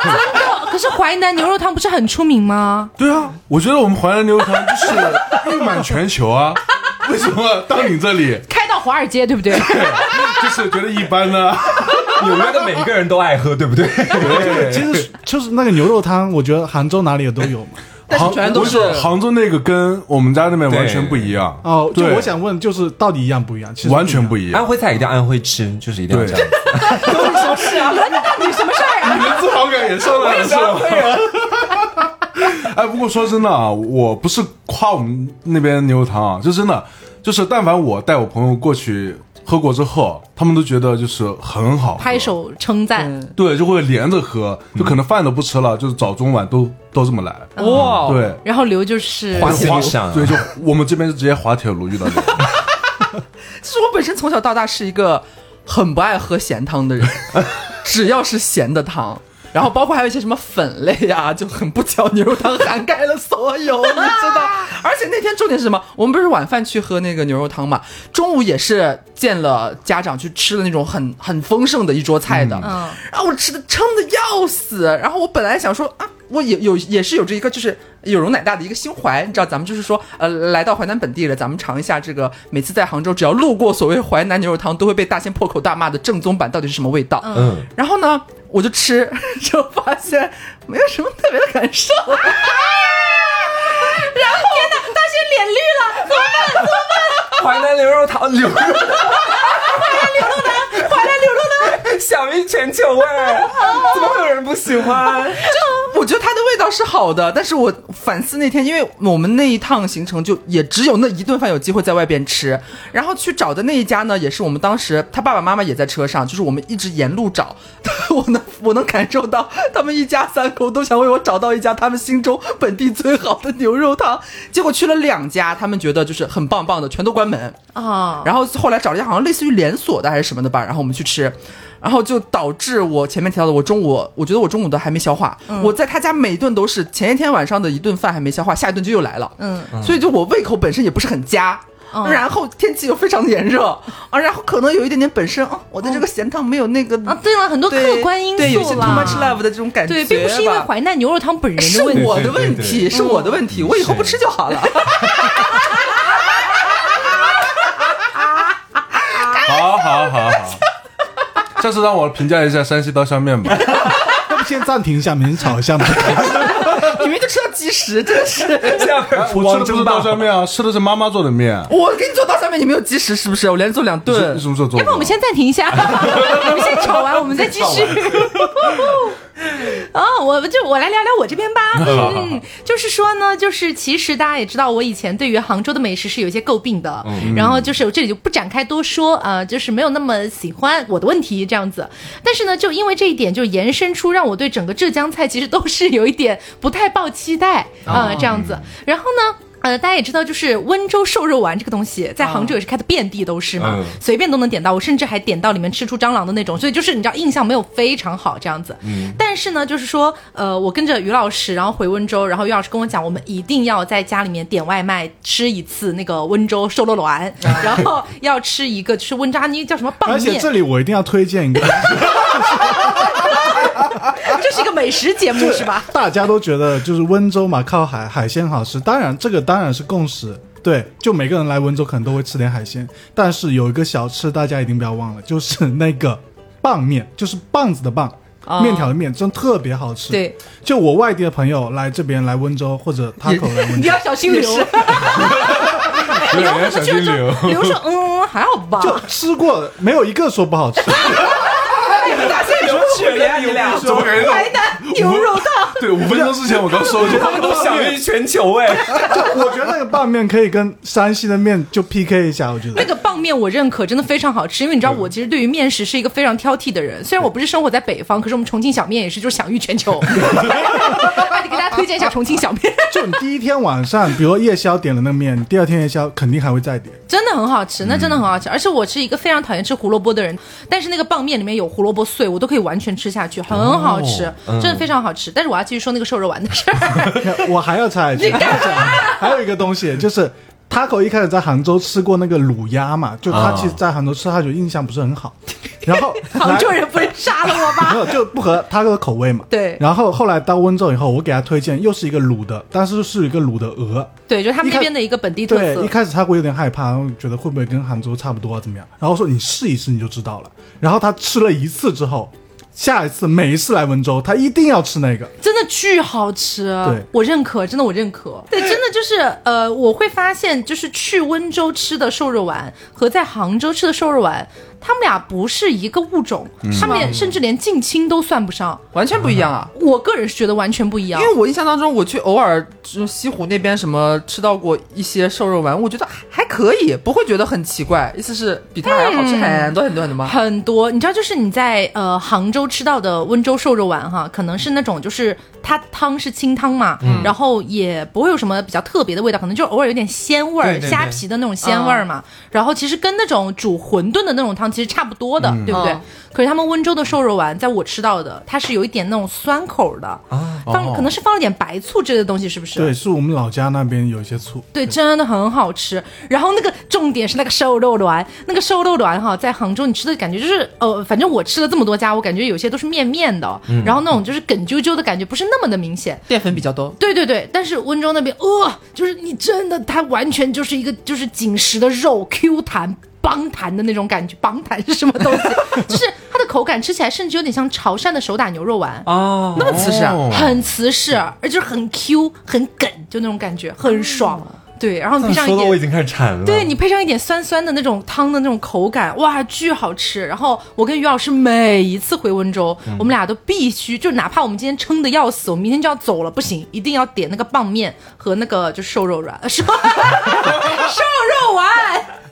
可是淮南牛肉汤不是很出名吗？对啊，我觉得我们淮南牛肉汤就是 誉满全球啊。为什么到你这里开到华尔街，对不对？就是觉得一般呢？纽约的每一个人都爱喝，对不对？对其实就是那个牛肉汤，我觉得杭州哪里都有嘛。但是杭全都是杭州那个跟我们家那边完全不一样哦，就对我想问，就是到底一样不一样？其实完全不一一样。安徽菜一定要安徽吃，就是一定要这样。你什么事儿啊？你的自豪感也上来了是吧？哎，不过说真的啊，我不是夸我们那边牛肉汤啊，就真的就是，但凡我带我朋友过去喝过之后，他们都觉得就是很好，拍手称赞。嗯对，就会连着喝，就可能饭都不吃了，就是早中晚都都这么来。哇，对，然后刘就是滑就铁卢上对，就我们这边是直接滑铁卢遇到这个。其实我本身从小到大是一个很不爱喝咸汤的人，只要是咸的汤。然后包括还有一些什么粉类呀、就很不巧，牛肉汤涵盖了所有，你知道？而且那天重点是什么？我们不是晚饭去喝那个牛肉汤嘛，中午也是见了家长去吃了那种很很丰盛的一桌菜的，嗯然后我吃的撑的要死，然后我本来想说啊，我也有也是有着一个就是有容乃大的一个心怀，你知道，咱们就是说呃来到淮南本地了，咱们尝一下这个每次在杭州只要路过所谓淮南牛肉汤都会被大仙破口大骂的正宗版到底是什么味道？嗯，然后呢，我就吃，就发现没有什么特别的感受。然后天哪，大仙脸绿了，怎么办？怎么办 淮南牛肉汤，牛肉汤，淮南牛肉汤。享誉全球哎，怎么会有人不喜欢？就我觉得它的味道是好的，但是我反思那天，因为我们那一趟行程就也只有那一顿饭有机会在外边吃，然后去找的那一家呢，也是我们当时他爸爸妈妈也在车上，就是我们一直沿路找，我 能我能感受到他们一家三口都想为我找到一家他们心中本地最好的牛肉汤，结果去了两家，他们觉得就是很棒棒的，全都关门，啊，然后后来找了一家好像类似于连锁的还是什么的吧，然后我们去吃，然后就导致我前面提到的，我中午我觉得我中午都还没消化，我在他家每顿都是前一天晚上的一顿饭还没消化，下一顿就又来了，嗯，所以就我胃口本身也不是很佳。嗯。然后天气又非常的炎热 啊，然后可能有一点点本身啊，我的这个咸汤没有那个啊，对了，很多客观因素对，有些 too much love 的这种感觉对，并不是因为淮南牛肉汤本人是的问题。我的问对对题，是我的问题，我以后不吃就好了。好好好好，下次让我评价一下山西刀削面吧。要不先暂停一下，明天炒一下吧。你明明就吃到即食，真的是。我吃的不是刀削面啊，吃的是妈妈做的面。我给你做刀削面，你没有即食是不是？我连做两你顿什。么时候做？要不我们先暂停一下，我们先炒完，我们再继续。哦，我就我来聊聊我这边吧。嗯，就是说呢，就是其实大家也知道，我以前对于杭州的美食是有一些诟病的，然后就是我这里就不展开多说啊、呃就是没有那么喜欢我的问题这样子。但是呢，就因为这一点，就延伸出让我对整个浙江菜其实都是有一点不太抱期待啊、呃这样子。然后呢？呃，大家也知道，就是温州瘦肉丸这个东西，在杭州也是开的遍地都是嘛，嗯随便都能点到。我甚至还点到里面吃出蟑螂的那种，所以就是你知道印象没有非常好这样子。嗯，但是呢，就是说，呃，我跟着于老师，然后回温州，然后于老师跟我讲，我们一定要在家里面点外卖吃一次那个温州瘦肉丸，然后要吃一个就是温扎尼叫什么棒面，而且这里我一定要推荐一个，这是一个美食节目是吧？大家都觉得就是温州嘛，靠海，海鲜好吃。当然，这个当然是共识。对，就每个人来温州可能都会吃点海鲜，但是有一个小吃大家一定不要忘了，就是那个棒面，就是棒子的棒，哦面条的面，真特别好吃。，对，就我外地的朋友来这边来温州或者他口来温州 你要，小心流。有点人小心流。刘说，嗯，还好吧。就吃过没有一个说不好吃。大仙有血呀你俩怎么感觉淮南牛肉汤。对，五分钟之前我刚说过，他们都享誉全球哎。就 我觉得那个棒面可以跟山西的面就 PK 一下，我觉得那个棒棒面我认可，真的非常好吃。因为你知道，我其实对于面食是一个非常挑剔的人。虽然我不是生活在北方，可是我们重庆小面也是就是享誉全球。那你给大家推荐一下重庆小面，就你第一天晚上，比如说夜宵点了那个面，你第二天夜宵肯定还会再点。真的很好吃，那真的很好吃。而且我是一个非常讨厌吃胡萝卜的人，但是那个棒面里面有胡萝卜碎，我都可以完全吃下去，很好吃，真的非常好吃。但是我要继续说那个瘦肉丸的事儿。我还要插一句，还有一个东西就是。Taco 一开始在杭州吃过那个卤鸭嘛，就他其实在杭州吃，他就印象不是很好。然后杭州人不是杀了我吗？没有，就不合他的口味嘛。对。然后后来到温州以后，我给他推荐又是一个卤的，但是是一个卤的鹅。对，就他们那边的一个本地特色。对，一开始他会有点害怕，然后觉得会不会跟杭州差不多怎么样？然后说你试一试你就知道了。然后他吃了一次之后。下一次每一次来温州，他一定要吃那个，真的巨好吃。对，我认可，真的我认可。对，真的就是呃，我会发现，就是去温州吃的瘦肉丸和在杭州吃的瘦肉丸。他们俩不是一个物种，他们甚至连近亲都算不上，完全不一样啊！我个人是觉得完全不一样，因为我印象当中，我去偶尔就西湖那边什么吃到过一些瘦肉丸，我觉得还可以，不会觉得很奇怪。意思是比它还要好吃很多很多很多吗？很多，你知道，就是你在呃杭州吃到的温州瘦肉丸哈，可能是那种就是它汤是清汤嘛，然后也不会有什么比较特别的味道，可能就偶尔有点鲜味儿，虾皮的那种鲜味儿嘛。然后其实跟那种煮馄饨的那种汤其实差不多的，对不对？可是他们温州的瘦肉丸，在我吃到的，它是有一点那种酸口的啊，放可能是放了点白醋之类的东西，是不是？对，是我们老家那边有一些醋。对，真的很好吃。然后那个重点是那个瘦肉丸，那个瘦肉丸哈，在杭州你吃的感觉就是呃，反正我吃了这么多家，我感觉有些都是面面的，然后那种就是梗啾啾的感觉不是那么的明显，淀粉比较多。对对对，但是温州那边，呃，就是你真的它完全就是一个就是紧实的肉，Q 弹。邦弹的那种感觉，邦弹是什么东西？就是它的口感吃起来甚至有点像潮汕的手打牛肉丸哦，那么瓷实，很瓷实，而且很 Q 很梗，就那种感觉很爽。对，然后配上一点，说的我已经开始馋了。对你配上一点酸酸的那种汤的那种口感，哇，巨好吃。然后我跟于老师每一次回温州，我们俩都必须，就哪怕我们今天撑的要死，我们明天就要走了，不行，一定要点那个棒面和那个就瘦肉软，瘦 瘦肉丸。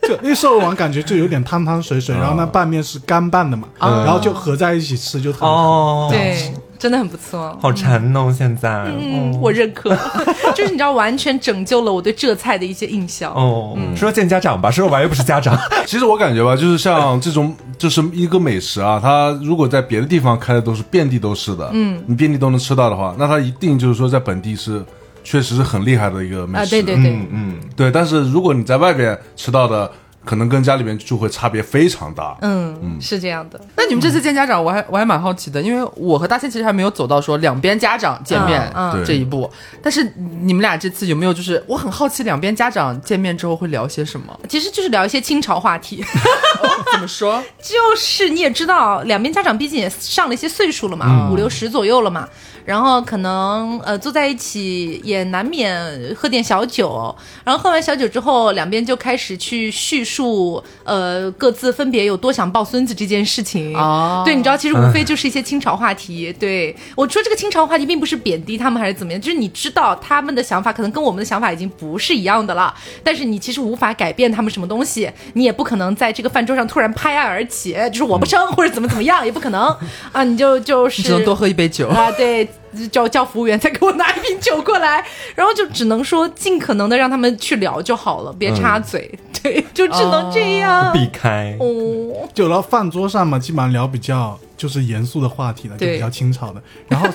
就因为瘦肉丸感觉就有点汤汤水水，然后那拌面是干拌的嘛，然后就合在一起吃就特别好。对。真的很不错，好馋哦！现在，嗯，我认可，就是你知道，完全拯救了我对浙菜的一些印象。哦，说见家长吧，瘦肉丸又不是家长。其实我感觉吧，就是像这种，就是一个美食啊，它如果在别的地方开的都是遍地都是的，嗯，你遍地都能吃到的话，那它一定就是说在本地是确实是很厉害的一个美食。啊，对对对，嗯，对。但是如果你在外边吃到的。可能跟家里面就会差别非常大。嗯嗯，是这样的。那你们这次见家长，我还我还蛮好奇的，因为我和大仙其实还没有走到说两边家长见面这一步。但是你们俩这次有没有就是我很好奇，两边家长见面之后会聊些什么？其实就是聊一些清朝话题。怎么说？就是你也知道，两边家长毕竟也上了一些岁数了嘛，五六十左右了嘛。然后可能呃坐在一起也难免喝点小酒，然后喝完小酒之后，两边就开始去叙述呃各自分别有多想抱孙子这件事情。哦，对，你知道其实无非就是一些清朝话题。对我说这个清朝话题并不是贬低他们还是怎么样，就是你知道他们的想法可能跟我们的想法已经不是一样的了，但是你其实无法改变他们什么东西，你也不可能在这个饭桌上突然拍案而起，就是我不生或者怎么怎么样也不可能啊，你就就是只能多喝一杯酒啊，对。叫叫服务员再给我拿一瓶酒过来，然后就只能说尽可能的让他们去聊就好了，别插嘴。对，就只能这样避开。哦，就到饭桌上嘛，基本上聊比较就是严肃的话题了，就比较清朝的。然后。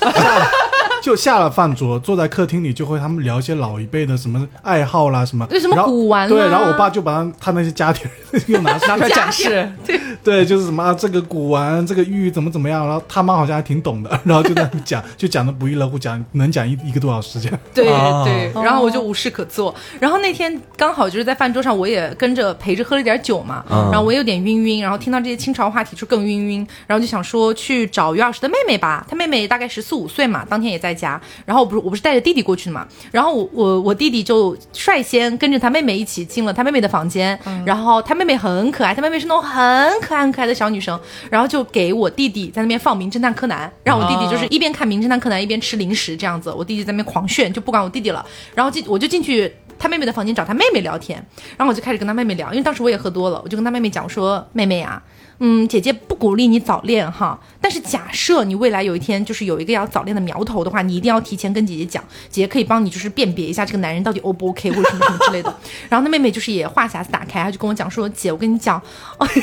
就下了饭桌，坐在客厅里，就会他们聊一些老一辈的什么爱好啦，什么什么古玩。对，然后我爸就把他他那些家庭 又拿拿出来展示。对对，就是什么这个古玩，这个玉怎么怎么样，然后他妈好像还挺懂的，然后就在讲，就讲的不亦乐乎，讲能讲一一个多小时这样。对对，然后我就无事可做。然后那天刚好就是在饭桌上，我也跟着陪着喝了点酒嘛，然后我有点晕晕，然后听到这些清朝话题就更晕晕，然后就想说去找于老师的妹妹吧，他妹妹大概十四五岁嘛，当天也在。在家，然后我不是我不是带着弟弟过去的嘛，然后我我我弟弟就率先跟着他妹妹一起进了他妹妹的房间，然后他妹妹很可爱，他妹妹是那种很可爱很可爱的小女生，然后就给我弟弟在那边放《名侦探柯南》，让我弟弟就是一边看《名侦探柯南》一边吃零食这样子，我弟弟在那边狂炫，就不管我弟弟了，然后进我就进去。他妹妹的房间找他妹妹聊天，然后我就开始跟他妹妹聊，因为当时我也喝多了，我就跟他妹妹讲说，妹妹啊。嗯，姐姐不鼓励你早恋哈，但是假设你未来有一天就是有一个要早恋的苗头的话，你一定要提前跟姐姐讲，姐姐可以帮你就是辨别一下这个男人到底 O 不 OK 或者什么什么之类的。然后他妹妹就是也话匣子打开，她就跟我讲说，姐，我跟你讲，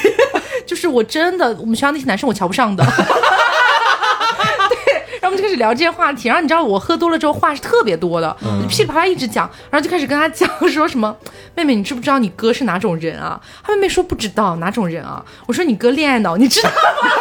就是我真的我们学校那些男生我瞧不上的。然后我们就开始聊这些话题，然后你知道我喝多了之后话是特别多的，噼里啪啦一直讲，然后就开始跟他讲说什么，妹妹你知不知道你哥是哪种人啊？他妹妹说不知道哪种人啊？我说你哥恋爱脑，你知道吗？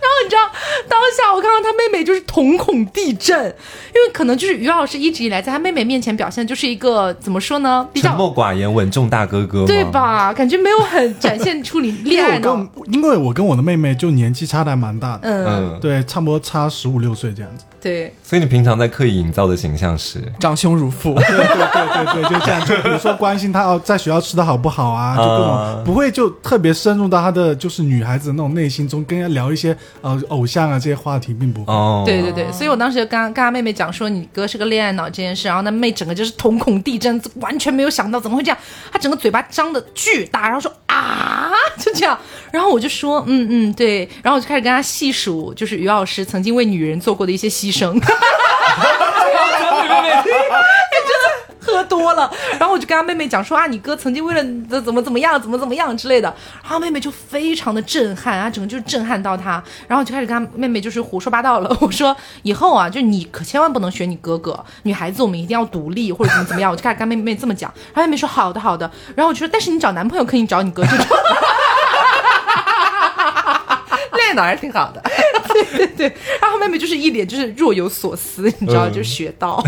然后你知道当下我看到他妹妹就是瞳孔地震，因为可能就是于老师一直以来在他妹妹面前表现就是一个怎么说呢？比沉默寡言、稳重大哥哥，对吧？感觉没有很展现出 你恋爱脑。因为我跟我的妹妹就年纪差的还蛮大的，嗯，对，差不多差十五六岁这样子。对，所以你平常在刻意营造的形象是？长兄如父，对对对对对，就这样。就比如说关心他哦，在学校吃的好不好啊，就各种不会就特别深入到他的就是女孩子那种内心中，跟人聊一些呃偶像啊这些话题，并不哦。对对对，所以我当时就跟跟他妹妹讲说，你哥是个恋爱脑这件事，然后那妹整个就是瞳孔地震，完全没有想到怎么会这样，她整个嘴巴张的巨大，然后说啊，就这样，然后我就说嗯嗯对，然后我就开始跟他细数，就是于老师曾经为女人做过的一些牺牲。真的喝多了，然后我就跟他妹妹讲说啊，你哥曾经为了怎么怎么样，怎么怎么样之类的，然后妹妹就非常的震撼啊，整个就是震撼到她，然后就开始跟他妹妹就是胡说八道了。我说以后啊，就你可千万不能学你哥哥，女孩子我们一定要独立或者怎么怎么样。我就开始跟妹妹这么讲，然后妹妹说好的好的，然后我就说但是你找男朋友可以找你哥这种。恋爱脑还是挺好的，对对对，然后妹妹就是一脸就是若有所思，你知道，就学到。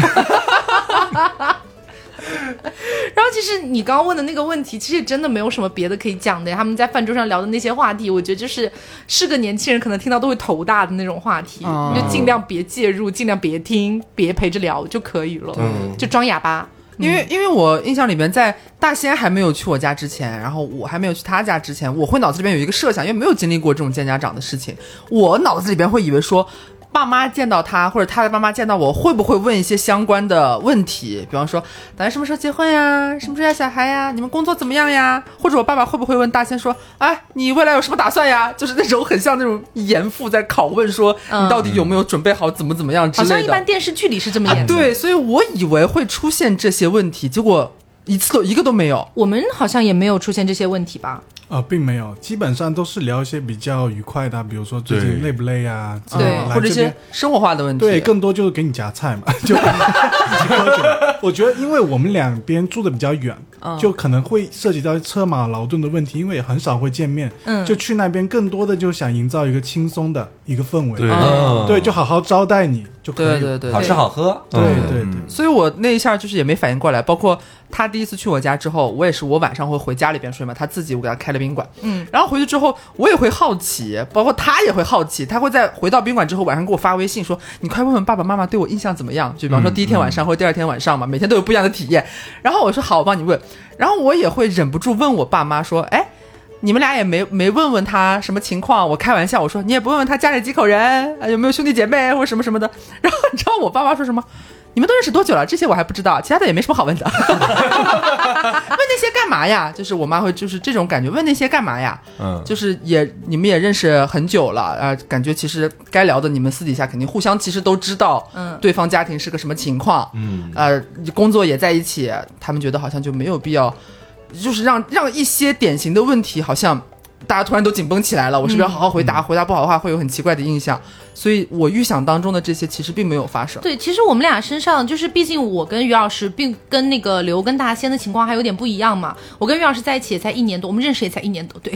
然后其实你刚刚问的那个问题，其实真的没有什么别的可以讲的。他们在饭桌上聊的那些话题，我觉得就是是个年轻人可能听到都会头大的那种话题，你就尽量别介入，尽量别听，别陪着聊就可以了，就装哑巴。因为因为我印象里面，在大仙还没有去我家之前，然后我还没有去他家之前，我会脑子里边有一个设想，因为没有经历过这种见家长的事情，我脑子里边会以为说。爸妈见到他，或者他的爸妈见到我，会不会问一些相关的问题？比方说，打算什么时候结婚呀？什么时候要小孩呀？你们工作怎么样呀？或者我爸爸会不会问大仙说：“哎，你未来有什么打算呀？”就是那种很像那种严父在拷问，说你到底有没有准备好，怎么怎么样之类的。好像一般电视剧里是这么演的。对，所以我以为会出现这些问题，结果一次都一个都没有。我们好像也没有出现这些问题吧？啊，并没有，基本上都是聊一些比较愉快的，比如说最近累不累啊，对，或者一些生活化的问题。对，更多就是给你夹菜嘛，就喝酒我觉得，因为我们两边住的比较远，就可能会涉及到车马劳顿的问题，因为很少会见面，嗯，就去那边更多的就想营造一个轻松的一个氛围，对，对，就好好招待你就可以，对对对，好吃好喝，对对对。所以我那一下就是也没反应过来，包括他第一次去我家之后，我也是，我晚上会回家里边睡嘛，他自己我给他开了。宾馆，嗯，然后回去之后，我也会好奇，包括他也会好奇，他会在回到宾馆之后晚上给我发微信说：“你快问问爸爸妈妈对我印象怎么样？”就比方说第一天晚上或者第二天晚上嘛，每天都有不一样的体验。然后我说：“好，我帮你问。”然后我也会忍不住问我爸妈说：“哎，你们俩也没没问问他什么情况？”我开玩笑我说：“你也不问问他家里几口人，有没有兄弟姐妹或者什么什么的。”然后你知道我爸妈说什么？你们都认识多久了？这些我还不知道，其他的也没什么好问的。问那些干嘛呀？就是我妈会就是这种感觉，问那些干嘛呀？嗯，就是也你们也认识很久了啊，感觉其实该聊的你们私底下肯定互相其实都知道，嗯，对方家庭是个什么情况，嗯，呃，工作也在一起，他们觉得好像就没有必要，就是让让一些典型的问题好像。大家突然都紧绷起来了，我是不是要好好回答？回答不好的话会有很奇怪的印象，所以我预想当中的这些其实并没有发生。对，其实我们俩身上就是，毕竟我跟于老师并跟那个刘跟大仙的情况还有点不一样嘛。我跟于老师在一起也才一年多，我们认识也才一年多，对，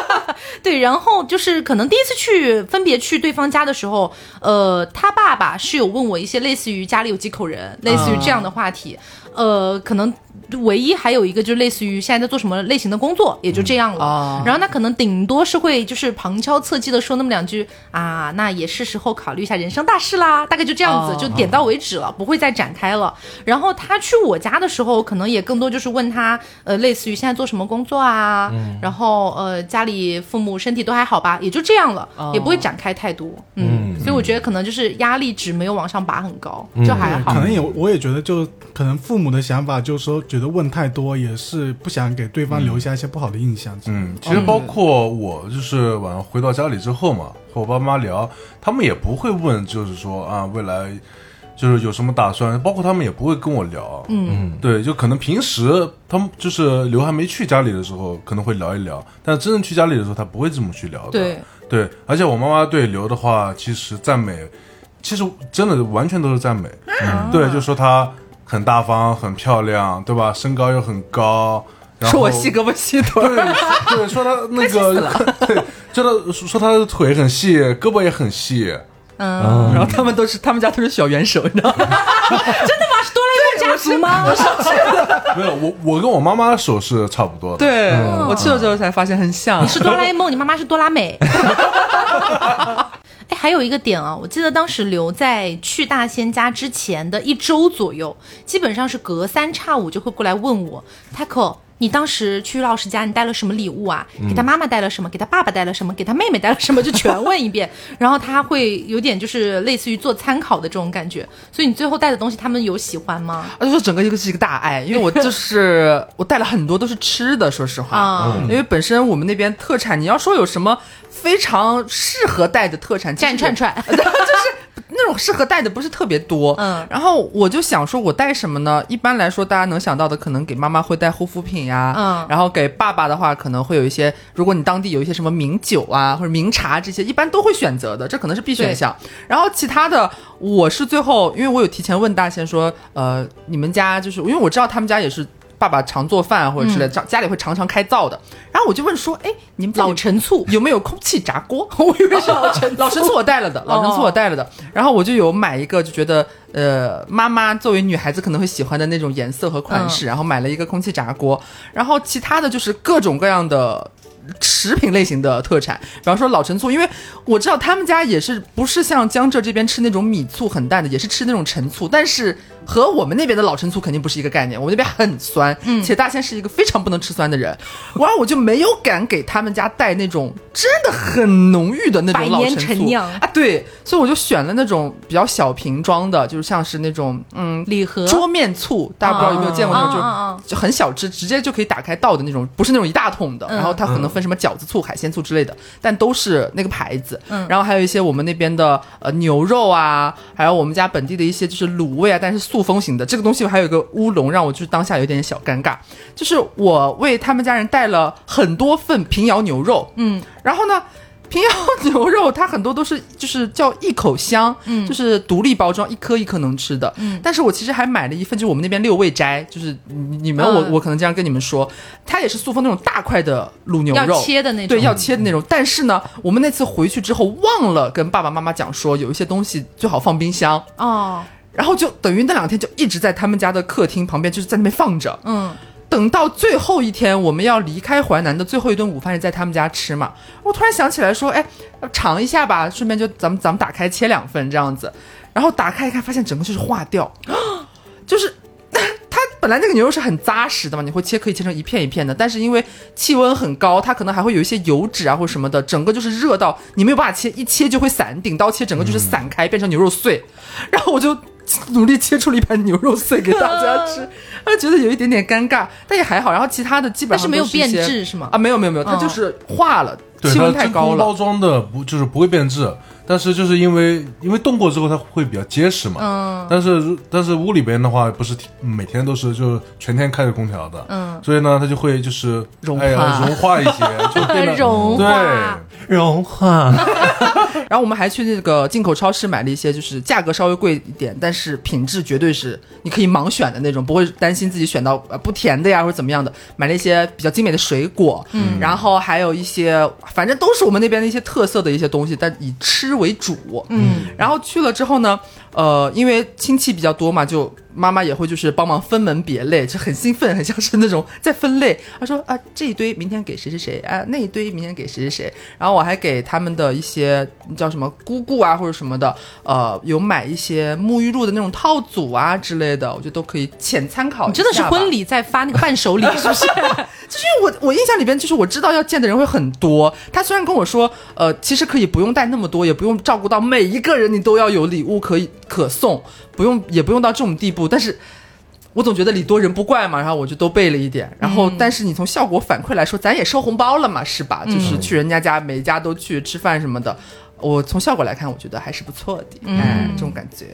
对。然后就是可能第一次去分别去对方家的时候，呃，他爸爸是有问我一些类似于家里有几口人，类似于这样的话题，呃，可能。唯一还有一个就是类似于现在在做什么类型的工作，也就这样了。然后他可能顶多是会就是旁敲侧击的说那么两句啊，那也是时候考虑一下人生大事啦，大概就这样子，就点到为止了，不会再展开了。然后他去我家的时候，可能也更多就是问他，呃，类似于现在做什么工作啊，然后呃家里父母身体都还好吧，也就这样了，也不会展开太多。嗯，所所以我觉得可能就是压力值没有往上拔很高，就还好。可能也我也觉得，就可能父母的想法就是说，觉得问太多也是不想给对方留下一些不好的印象。嗯，其实包括我，就是晚上回到家里之后嘛，和我爸妈聊，他们也不会问，就是说啊，未来就是有什么打算，包括他们也不会跟我聊。嗯，对，就可能平时他们就是刘还没去家里的时候，可能会聊一聊，但真正去家里的时候，他不会这么去聊的。对对，而且我妈妈对刘的话，其实赞美，其实真的完全都是赞美。嗯，对，就说她很大方、很漂亮，对吧？身高又很高。然后说我细胳膊细腿对，对，说他 那个，对，真的说他的腿很细，胳膊也很细。嗯，然后他们都是他们家都是小元首，你知道吗？真的吗？是哆啦 A 梦家族吗？没有，我我跟我妈妈的手是差不多的。对我去了之后才发现很像。你是哆啦 A 梦，你妈妈是哆啦美。哎，还有一个点啊，我记得当时留在去大仙家之前的一周左右，基本上是隔三差五就会过来问我，Taco。你当时去老师家，你带了什么礼物啊？给他妈妈带了什么？给他爸爸带了什么？给他妹妹带了什么？就全问一遍，然后他会有点就是类似于做参考的这种感觉。所以你最后带的东西，他们有喜欢吗？啊，就是整个一个是一个大爱，因为我就是我带了很多都是吃的，说实话，啊因为本身我们那边特产，你要说有什么非常适合带的特产，其实蘸串串，就是那种适合带的不是特别多，嗯然后我就想说，我带什么呢？一般来说，大家能想到的，可能给妈妈会带护肤品呀，嗯然后给爸爸的话，可能会有一些，如果你当地有一些什么名酒啊或者名茶这些，一般都会选择的，这可能是必选项。然后其他的，我是最后，因为我有提前问大仙说，呃，你们家就是因为我知道他们家也是。爸爸常做饭或者之类的，家家里会常常开灶的。然后我就问说，哎，你们家老陈醋有没有空气炸锅？我以为是 老陈老陈醋我带了的，老陈醋我带了的。然后我就有买一个，就觉得呃，妈妈作为女孩子可能会喜欢的那种颜色和款式，然后买了一个空气炸锅。然后其他的就是各种各样的。食品类型的特产，比方说老陈醋，因为我知道他们家也是不是像江浙这边吃那种米醋很淡的，也是吃那种陈醋，但是和我们那边的老陈醋肯定不是一个概念。我们那边很酸，嗯且大仙是一个非常不能吃酸的人，然后我就没有敢给他们家带那种真的很浓郁的那种老陈醋啊，对，所以我就选了那种比较小瓶装的，就是像是那种嗯礼盒桌面醋，大家不知道有没有见过那种就。就很小只，直接就可以打开倒的那种，不是那种一大桶的。嗯然后它可能分什么饺子醋、海鲜醋之类的，但都是那个牌子。嗯然后还有一些我们那边的呃牛肉啊，还有我们家本地的一些就是卤味啊，但是塑封型的这个东西还有一个乌龙，让我就是当下有点小尴尬。就是我为他们家人带了很多份平遥牛肉，嗯，然后呢。平遥牛肉它很多都是就是叫一口香，嗯。就是独立包装，一颗一颗能吃的。嗯。但是我其实还买了一份，就是我们那边六味斋，就是你你们我、嗯。我可能经常跟你们说，它也是塑封那种大块的卤牛要肉，切的那种，对，要切的那种。但是呢，我们那次回去之后忘了跟爸爸妈妈讲说，有一些东西最好放冰箱，哦，然后就等于那两天就一直在他们家的客厅旁边，就是在那边放着。嗯，等到最后一天，我们要离开淮南的最后一顿午饭是在他们家吃嘛。我突然想起来说，哎，尝一下吧，顺便就咱们咱们打开切两份这样子。然后打开一看，发现整个就是化掉，就是 它本来那个牛肉是很扎实的嘛，你会切可以切成一片一片的，但是因为气温很高，它可能还会有一些油脂啊或者什么的，整个就是热到你没有办法切，一切就会散，顶刀切整个就是散开，变成牛肉碎。然后我就努力切出了一盘牛肉碎给大家吃，啊，觉得有一点点尴尬，但也还好。然后其他的基本上但是没有变质是吗？啊，没有没有没有，它嗯就是化了，对，气温太高了。包装的不就是不会变质，但是就是因为因为冻过之后它会比较结实嘛。嗯但是但是屋里边的话不是每天都是就是全天开着空调的，嗯，所以呢它就会就是融哎呀化融化一些，就变得 融化对。融化，然后我们还去那个进口超市买了一些，就是价格稍微贵一点，但是品质绝对是你可以盲选的那种，不会担心自己选到呃不甜的呀或者怎么样的。买了一些比较精美的水果，嗯，然后还有一些，反正都是我们那边的一些特色的一些东西，但以吃为主，嗯，然后去了之后呢，呃，因为亲戚比较多嘛，就妈妈也会就是帮忙分门别类，就很兴奋，很像是那种在分类。她说啊，这一堆明天给谁谁谁啊，那一堆明天给谁谁谁。然后我还给他们的一些叫什么姑姑啊或者什么的，呃，有买一些沐浴露的那种套组啊之类的，我觉得都可以浅参考。你真的是婚礼在发那个伴手礼，是不是？就是因为我我印象里边，就是我知道要见的人会很多。他虽然跟我说，呃，其实可以不用带那么多，也不用照顾到每一个人，你都要有礼物可以可送，不用也不用到这种地步。但是，我总觉得礼多人不怪嘛，然后我就都备了一点。然后，但是你从效果反馈来说，咱也收红包了嘛，是吧？就是去人家家，每一家都去吃饭什么的。我从效果来看，我觉得还是不错的，哎，这种感觉。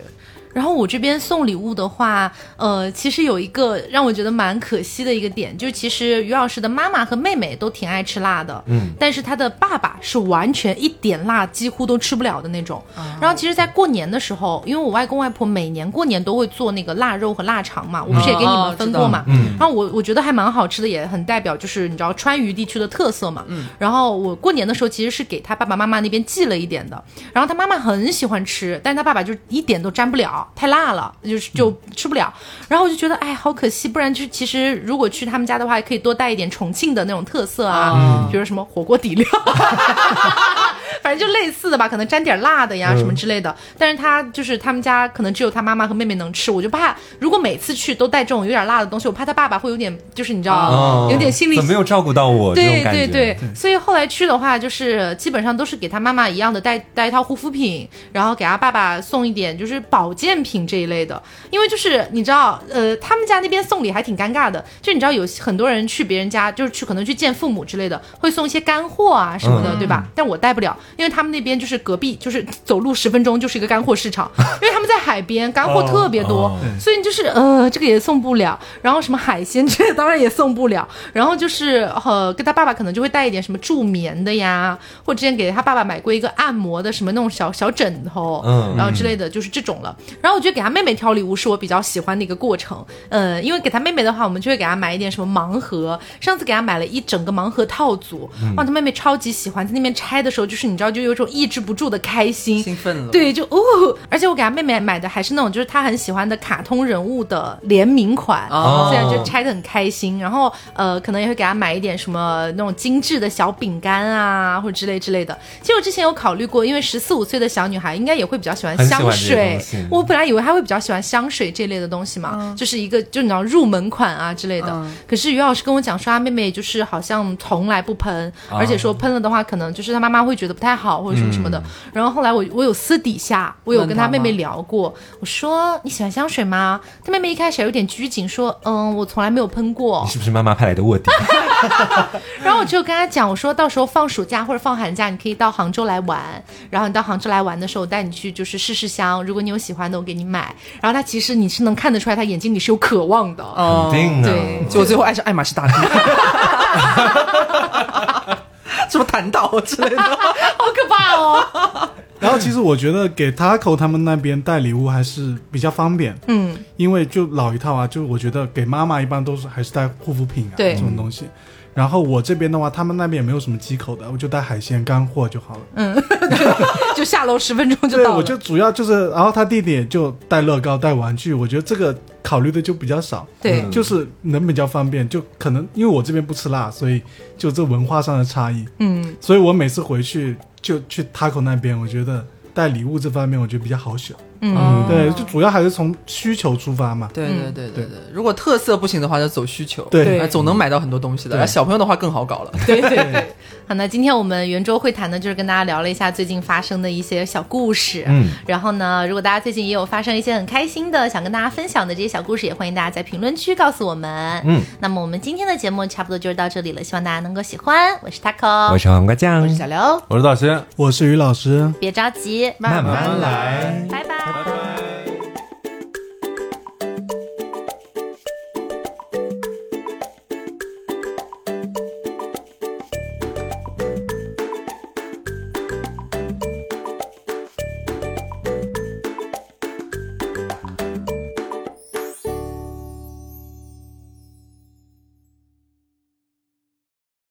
然后我这边送礼物的话，呃，其实有一个让我觉得蛮可惜的一个点，就是其实于老师的妈妈和妹妹都挺爱吃辣的，嗯，但是他的爸爸是完全一点辣几乎都吃不了的那种。然后其实，在过年的时候，因为我外公外婆每年过年都会做那个腊肉和腊肠嘛，我不是也给你们分过嘛，嗯，然后我我觉得还蛮好吃的，也很代表就是你知道川渝地区的特色嘛，嗯，然后我过年的时候其实是给他爸爸妈妈那边寄了一点的，然后他妈妈很喜欢吃，但是他爸爸就一点都沾不了。太辣了，就是就吃不了。然后我就觉得，哎，好可惜。不然就是其实如果去他们家的话，可以多带一点重庆的那种特色啊，比如什么火锅底料。反正就类似的吧，可能沾点辣的呀，什么之类的。但是他就是他们家可能只有他妈妈和妹妹能吃，我就怕如果每次去都带这种有点辣的东西，我怕他爸爸会有点就是你知道，有点心理怎么没有照顾到我？对对对，所以后来去的话，就是基本上都是给他妈妈一样的带带一套护肤品，然后给他爸爸送一点就是保健品这一类的。因为就是你知道，呃，他们家那边送礼还挺尴尬的，就你知道有很多人去别人家，就是去可能去见父母之类的，会送一些干货啊什么的，对吧？但我带不了。因为他们那边就是隔壁，就是走路十分钟就是一个干货市场，因为他们在海边，干货特别多，所以就是呃，这个也送不了。然后什么海鲜这当然也送不了。然后就是呃，跟他爸爸可能就会带一点什么助眠的呀，或之前给他爸爸买过一个按摩的什么那种小小枕头，嗯，然后之类的就是这种了。然后我觉得给他妹妹挑礼物是我比较喜欢的一个过程，呃，因为给他妹妹的话，我们就会给他买一点什么盲盒。上次给他买了一整个盲盒套组，哇，他妹妹超级喜欢，在那边拆的时候就是你知道。就有种抑制不住的开心，兴奋了。对，就哦，而且我给他妹妹买的还是那种，就是她很喜欢的卡通人物的联名款，哦，所以就拆的很开心。然后呃，可能也会给他买一点什么那种精致的小饼干啊，或者之类之类的。其实我之前有考虑过，因为十四五岁的小女孩应该也会比较喜欢香水。我本来以为她会比较喜欢香水这类的东西嘛，就是一个就你知道入门款啊之类的。可是于老师跟我讲说，他妹妹就是好像从来不喷，而且说喷了的话，可能就是他妈妈会觉得不太好。好或者什么什么的，然后后来我我有私底下我有跟他妹妹聊过，我说你喜欢香水吗？他妹妹一开始有点拘谨，说嗯，我从来没有喷过。你是不是妈妈派来的卧底？然后我就跟他讲，我说到时候放暑假或者放寒假，你可以到杭州来玩。然后你到杭州来玩的时候，我带你去就是试试香，如果你有喜欢的，我给你买。然后他其实你是能看得出来，他眼睛里是有渴望的。肯定的，对，就 最后爱上爱马仕大帝。什么弹道之类的，好可怕哦！然后其实我觉得给 Taco 他们那边带礼物还是比较方便，嗯，因为就老一套啊，就我觉得给妈妈一般都是还是带护肤品啊，对这种东西。然后我这边的话，他们那边也没有什么忌口的，我就带海鲜干货就好了。嗯，就 下楼十分钟就到了。对，我就主要就是，然后他弟弟就带乐高、带玩具，我觉得这个考虑的就比较少。对，就是能比较方便，就可能因为我这边不吃辣，所以就这文化上的差异。嗯，所以我每次回去就去 Taco 那边，我觉得带礼物这方面我觉得比较好选。嗯，对，就主要还是从需求出发嘛。对对对对对，如果特色不行的话，就走需求。对，总能买到很多东西的。小朋友的话更好搞了。对对对。好，那今天我们圆桌会谈呢，就是跟大家聊了一下最近发生的一些小故事。嗯。然后呢，如果大家最近也有发生一些很开心的，想跟大家分享的这些小故事，也欢迎大家在评论区告诉我们。嗯。那么我们今天的节目差不多就是到这里了，希望大家能够喜欢。我是 Taco，我是黄瓜酱，我是小刘，我是大仙，我是于老师。别着急，慢慢来。拜拜。